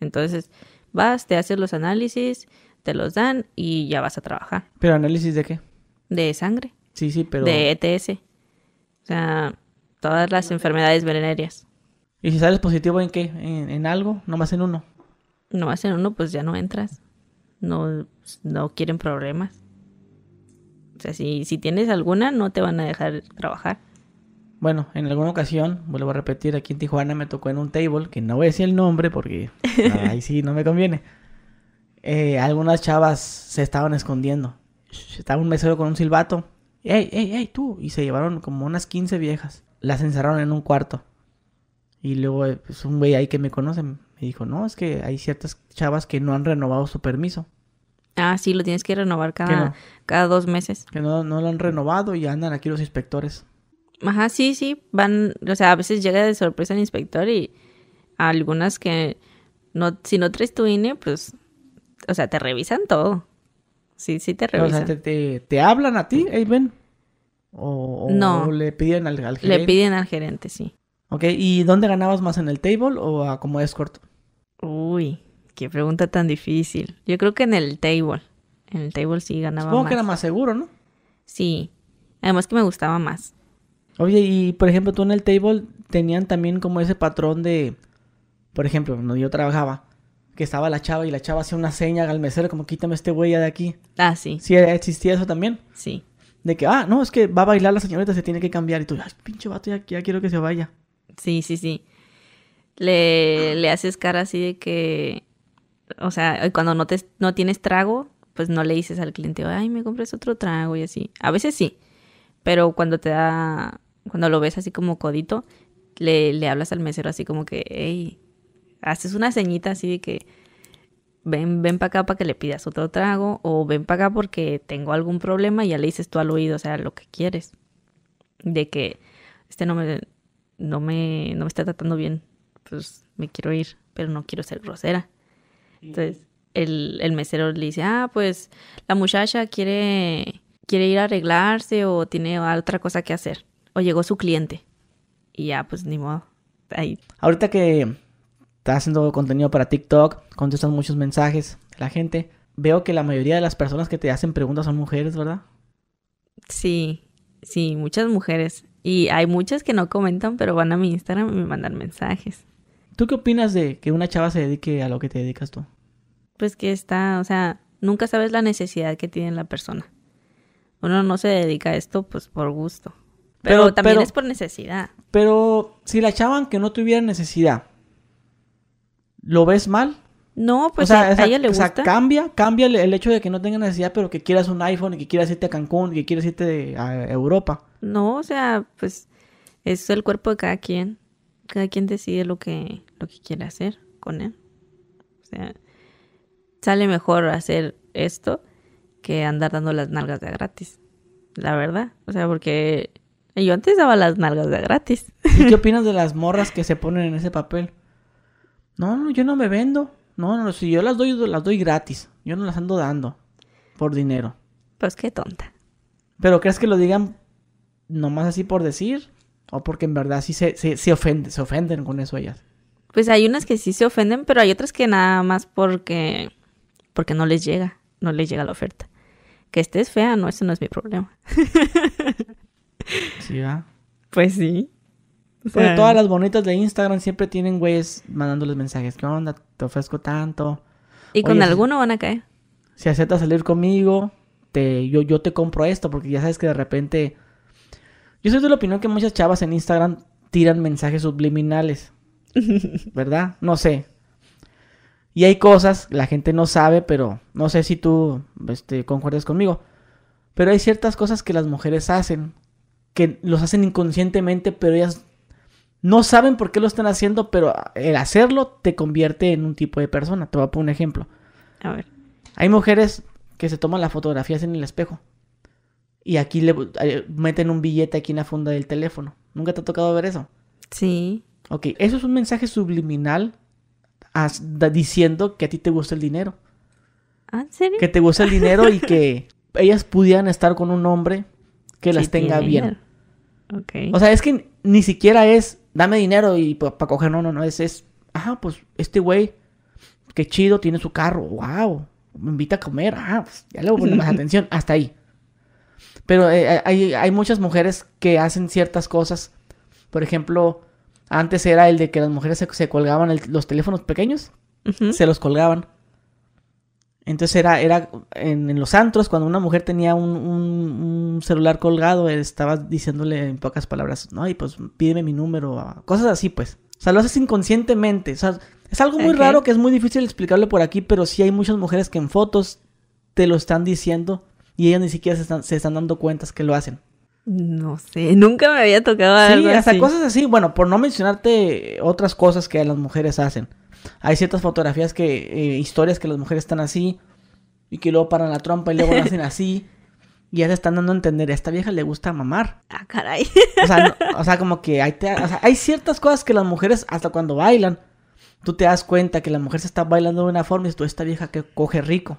Entonces, vas, te haces los análisis, te los dan y ya vas a trabajar. ¿Pero análisis de qué? De sangre. Sí, sí, pero... De ETS. O sea, todas las enfermedades venéreas. ¿Y si sales positivo en qué? ¿En, en algo? ¿Nomás en uno? No hacen uno, pues ya no entras. No, no quieren problemas. O sea, si, si tienes alguna, no te van a dejar trabajar. Bueno, en alguna ocasión, vuelvo a repetir, aquí en Tijuana me tocó en un table, que no voy a decir el nombre porque ahí sí no me conviene. Eh, algunas chavas se estaban escondiendo. Estaba un mesero con un silbato. ¡Ey, ey, ey, tú! Y se llevaron como unas 15 viejas. Las encerraron en un cuarto. Y luego, eh, pues, un güey ahí que me conoce me dijo, no, es que hay ciertas chavas que no han renovado su permiso. Ah, sí, lo tienes que renovar ¿Qué cada, no? cada dos meses. Que no, no lo han renovado y andan aquí los inspectores. Ajá, sí, sí, van, o sea, a veces llega de sorpresa el inspector y algunas que no, si no traes tu INE, pues, o sea, te revisan todo. Sí, sí te O sea, revisan. te, te, te hablan a ti, hey, ven. O, o No. le piden al, al Le gerente. piden al gerente, sí. Ok, ¿y dónde ganabas más, en el table o a como escort? Uy, qué pregunta tan difícil. Yo creo que en el table. En el table sí ganaba Supongo más. que era más seguro, ¿no? Sí. Además que me gustaba más. Oye, y por ejemplo, tú en el table tenían también como ese patrón de, por ejemplo, cuando yo trabajaba, que estaba la chava y la chava hacía una seña al mesero como quítame este güey ya de aquí. Ah, sí, Sí, existía eso también. sí. De que, ah, no, es que va a bailar la señorita, se tiene que cambiar. Y tú, ay, pinche vato, ya, ya quiero que se vaya. Sí, sí, sí. Le, le haces cara así de que, o sea, cuando no, te, no tienes trago, pues no le dices al cliente, ay, me compres otro trago y así. A veces sí, pero cuando te da, cuando lo ves así como codito, le, le hablas al mesero así como que, hey, haces una ceñita así de que, ven, ven para acá para que le pidas otro trago, o ven para acá porque tengo algún problema y ya le dices tú al oído, o sea, lo que quieres. De que este no me, no me, no me está tratando bien, pues me quiero ir, pero no quiero ser grosera. Entonces, el, el mesero le dice, ah, pues la muchacha quiere, quiere ir a arreglarse o tiene otra cosa que hacer. O llegó su cliente. Y ya, pues ni modo. Ahí. Ahorita que estás haciendo contenido para TikTok, contestas muchos mensajes de la gente. Veo que la mayoría de las personas que te hacen preguntas son mujeres, ¿verdad? Sí, sí, muchas mujeres. Y hay muchas que no comentan, pero van a mi Instagram y me mandan mensajes. ¿Tú qué opinas de que una chava se dedique a lo que te dedicas tú? Pues que está, o sea, nunca sabes la necesidad que tiene la persona. Uno no se dedica a esto pues por gusto. Pero, Pero- también pero- es por necesidad. Pero si la chava que no tuviera necesidad, ¿lo ves mal? No, pues o sea, a, esa- a ella le o sea, gusta. cambia, cambia el, el hecho de que no tenga necesidad, pero que quieras un iPhone y que quieras irte a Cancún y que quieras irte a Europa. No, o sea, pues es el cuerpo de cada quien. Cada quien decide lo que, lo que quiere hacer con él. O sea, sale mejor hacer esto que andar dando las nalgas de gratis. La verdad. O sea, porque yo antes daba las nalgas de gratis. ¿Y qué opinas de las morras que se ponen en ese papel? No, no, yo no me vendo. No, no, si yo las doy, las doy gratis. Yo no las ando dando por dinero. Pues qué tonta. ¿Pero crees que lo digan nomás así por decir? ¿O porque en verdad sí se, se, se, ofende, se ofenden con eso ellas? Pues hay unas que sí se ofenden, pero hay otras que nada más porque, porque no les llega, no les llega la oferta. Que estés fea, no, eso no es mi problema. Sí, ¿verdad? Pues sí. O Porque todas las bonitas de Instagram siempre tienen güeyes mandándoles mensajes. ¿Qué onda? Te ofrezco tanto. Y con Oye, alguno van a caer. Si aceptas salir conmigo, te, yo, yo te compro esto. Porque ya sabes que de repente... Yo soy de la opinión que muchas chavas en Instagram tiran mensajes subliminales. ¿Verdad? No sé. Y hay cosas, la gente no sabe, pero no sé si tú este, concuerdas conmigo. Pero hay ciertas cosas que las mujeres hacen, que los hacen inconscientemente, pero ellas no saben por qué lo están haciendo, pero el hacerlo te convierte en un tipo de persona. Te voy a poner un ejemplo. A ver. Hay mujeres que se toman las fotografías en el espejo y aquí le eh, meten un billete aquí en la funda del teléfono. ¿Nunca te ha tocado ver eso? Sí. Ok, eso es un mensaje subliminal diciendo que a ti te gusta el dinero. ¿Ah, ¿En serio? Que te gusta el dinero y que ellas pudieran estar con un hombre que las Sí tenga bien. dinero. Ok. O sea, es que ni siquiera es dame dinero y para coger, no, no, no, es, es, ajá, pues este güey, qué chido, tiene su carro, wow, me invita a comer, ah, pues ya le voy a poner más atención, hasta ahí. Pero eh, hay, hay muchas mujeres que hacen ciertas cosas, por ejemplo, antes era el de que las mujeres se, colgaban los teléfonos pequeños, se los colgaban. Entonces era, era en, los antros, cuando una mujer tenía un, celular colgado, estaba diciéndole en pocas palabras, no, y pues pídeme mi número, cosas así pues. O sea, lo haces inconscientemente. O sea, es algo muy raro que es muy difícil explicarlo por aquí, pero sí hay muchas mujeres que en fotos te lo están diciendo y ellas ni siquiera se están, se están dando cuentas que lo hacen. No sé, nunca me había tocado algo sí, hasta cosas así. Bueno, por no mencionarte otras cosas que las mujeres hacen. Hay ciertas fotografías que, eh, historias que las mujeres están así y que luego paran la trompa y luego hacen así. Y ya se están dando a entender, a esta vieja le gusta mamar. Ah, caray. O sea, o sea como que hay, hay ciertas cosas que las mujeres, hasta cuando bailan, tú te das cuenta que la mujer se está bailando de una forma y tú, esta vieja que coge rico.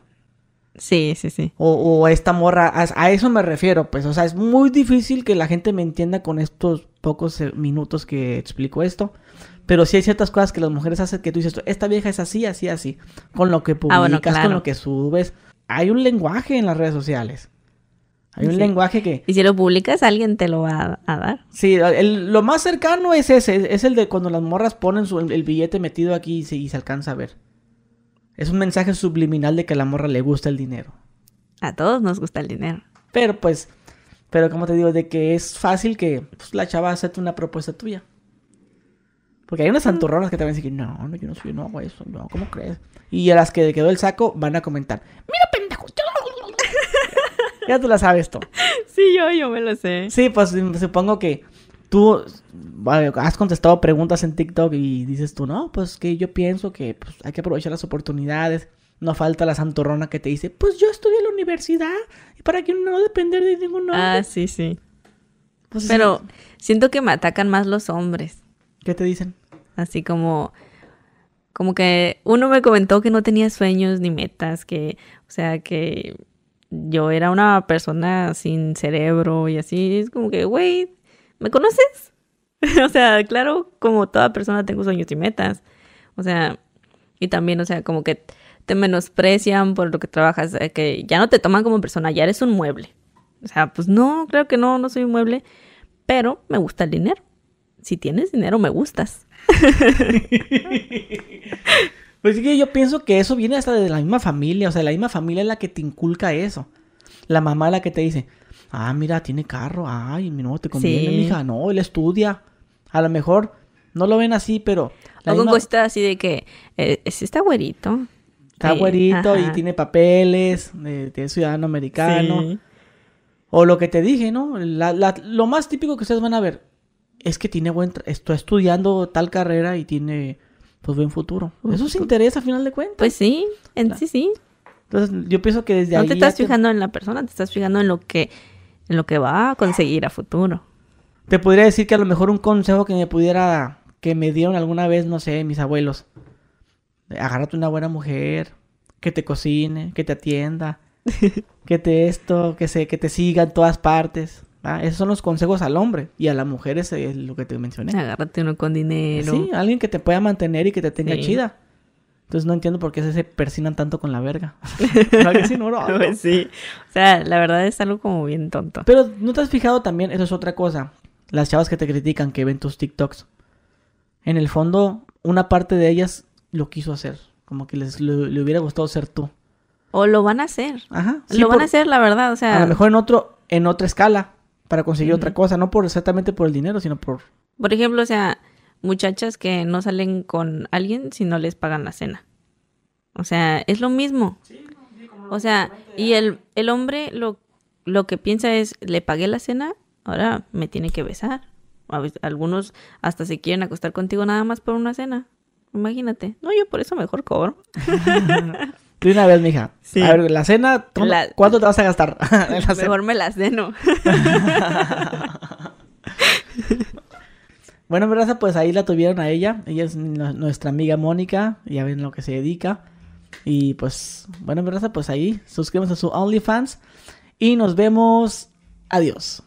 Sí, sí, sí. O, o esta morra, a, eso me refiero, pues, o sea, es muy difícil que la gente me entienda con estos pocos eh, minutos que explico esto. Pero sí hay ciertas cosas que las mujeres hacen que tú dices, esta vieja es así, así, así. Con lo que ah, publicas, con lo que subes. Hay un lenguaje en las redes sociales. Hay un lenguaje que... Y si lo publicas, alguien te lo va a, dar. Sí, lo más cercano es ese. Es el de cuando las morras ponen su, el, billete metido aquí y se alcanza a ver. Es un mensaje subliminal de que a la morra le gusta el dinero. A todos nos gusta el dinero. Pero pues, pero como te digo, de que es fácil que pues, la chava acepte una propuesta tuya. Porque hay unas santurronas que a decir, no, no, yo no soy, no hago eso, no, ¿cómo crees? Y a las que quedó el saco van a comentar, mira pendejo, ya tú la sabes tú. Sí, yo, yo me lo sé. Sí, pues supongo que tú has contestado preguntas en TikTok y dices tú, no, pues que yo pienso que pues, hay que aprovechar las oportunidades. No falta la santorrona que te dice, pues yo estudié en la universidad y para que no depender de ningún hombre. Ah, sí, sí. Pues, Pero siento que me atacan más los hombres. ¿Qué te dicen? Así como, como que uno me comentó que no tenía sueños ni metas, que, o sea, que yo era una persona sin cerebro y así. Es como que, güey, ¿me conoces? o sea, claro, como toda persona tengo sueños y metas. O sea, y también, o sea, como que te menosprecian por lo que trabajas, eh, que ya no te toman como persona, ya eres un mueble. O sea, pues no, creo que no, no soy un mueble, pero me gusta el dinero. Si tienes dinero, me gustas. pues sí que yo pienso que eso viene hasta de la misma familia, o sea, la misma familia es la que te inculca eso. La mamá es la que te dice, Ah, mira, tiene carro. Ay, no, te conviene, mija. No, él estudia. A lo mejor no lo ven así, pero... La con misma... así de que... Eh, está güerito. Está güerito y tiene papeles. Eh, tiene ciudadano americano. O lo que te dije, ¿no? lo más típico que ustedes van a ver es que tiene buen... Está estudiando tal carrera y tiene pues buen futuro. Eso se interesa a final de cuentas. Pues sí, en sí sí. Entonces yo pienso que desde ahí... No te estás fijando en la persona, te estás fijando en lo que en lo que va a conseguir a futuro. Te podría decir que a lo mejor un consejo que me pudiera, que me dieron alguna vez, no sé, mis abuelos. Agárrate una buena mujer, que te cocine, que te atienda, que te esto, que se, que te siga en todas partes. Esos son los consejos al hombre y a la mujer es lo que te mencioné. Agárrate uno con dinero. Sí, alguien que te pueda mantener y que te tenga chida. Entonces no entiendo por qué se, persinan tanto con la verga. Pues sí. O sea, la verdad es algo como bien tonto. Pero ¿no te has fijado también? Eso es otra cosa. Las chavas que te critican, que ven tus TikToks. En el fondo, una parte de ellas lo quiso hacer. Como que les le, hubiera gustado ser tú. O lo van a hacer. Ajá. lo van a hacer, la verdad. O sea. A lo mejor en otro, en otra escala. Para conseguir otra cosa. No por exactamente por el dinero, sino por. Por ejemplo, o sea, muchachas que no salen con alguien si no les pagan la cena. O sea, es lo mismo. O sea, y el, el hombre lo, lo que piensa es, le pagué la cena, ahora me tiene que besar. Algunos hasta se quieren acostar contigo nada más por una cena. Imagínate. No, yo por eso mejor cobro. Tú una vez, mija. A ver, la cena, ¿cuánto te vas a gastar? mejor me la ceno. Bueno, verdad, pues ahí la tuvieron a ella. Ella es nuestra amiga Mónica. Ya ven lo que se dedica. Y pues, bueno, verdad, pues ahí suscríbanse a su OnlyFans. Y nos vemos. Adiós.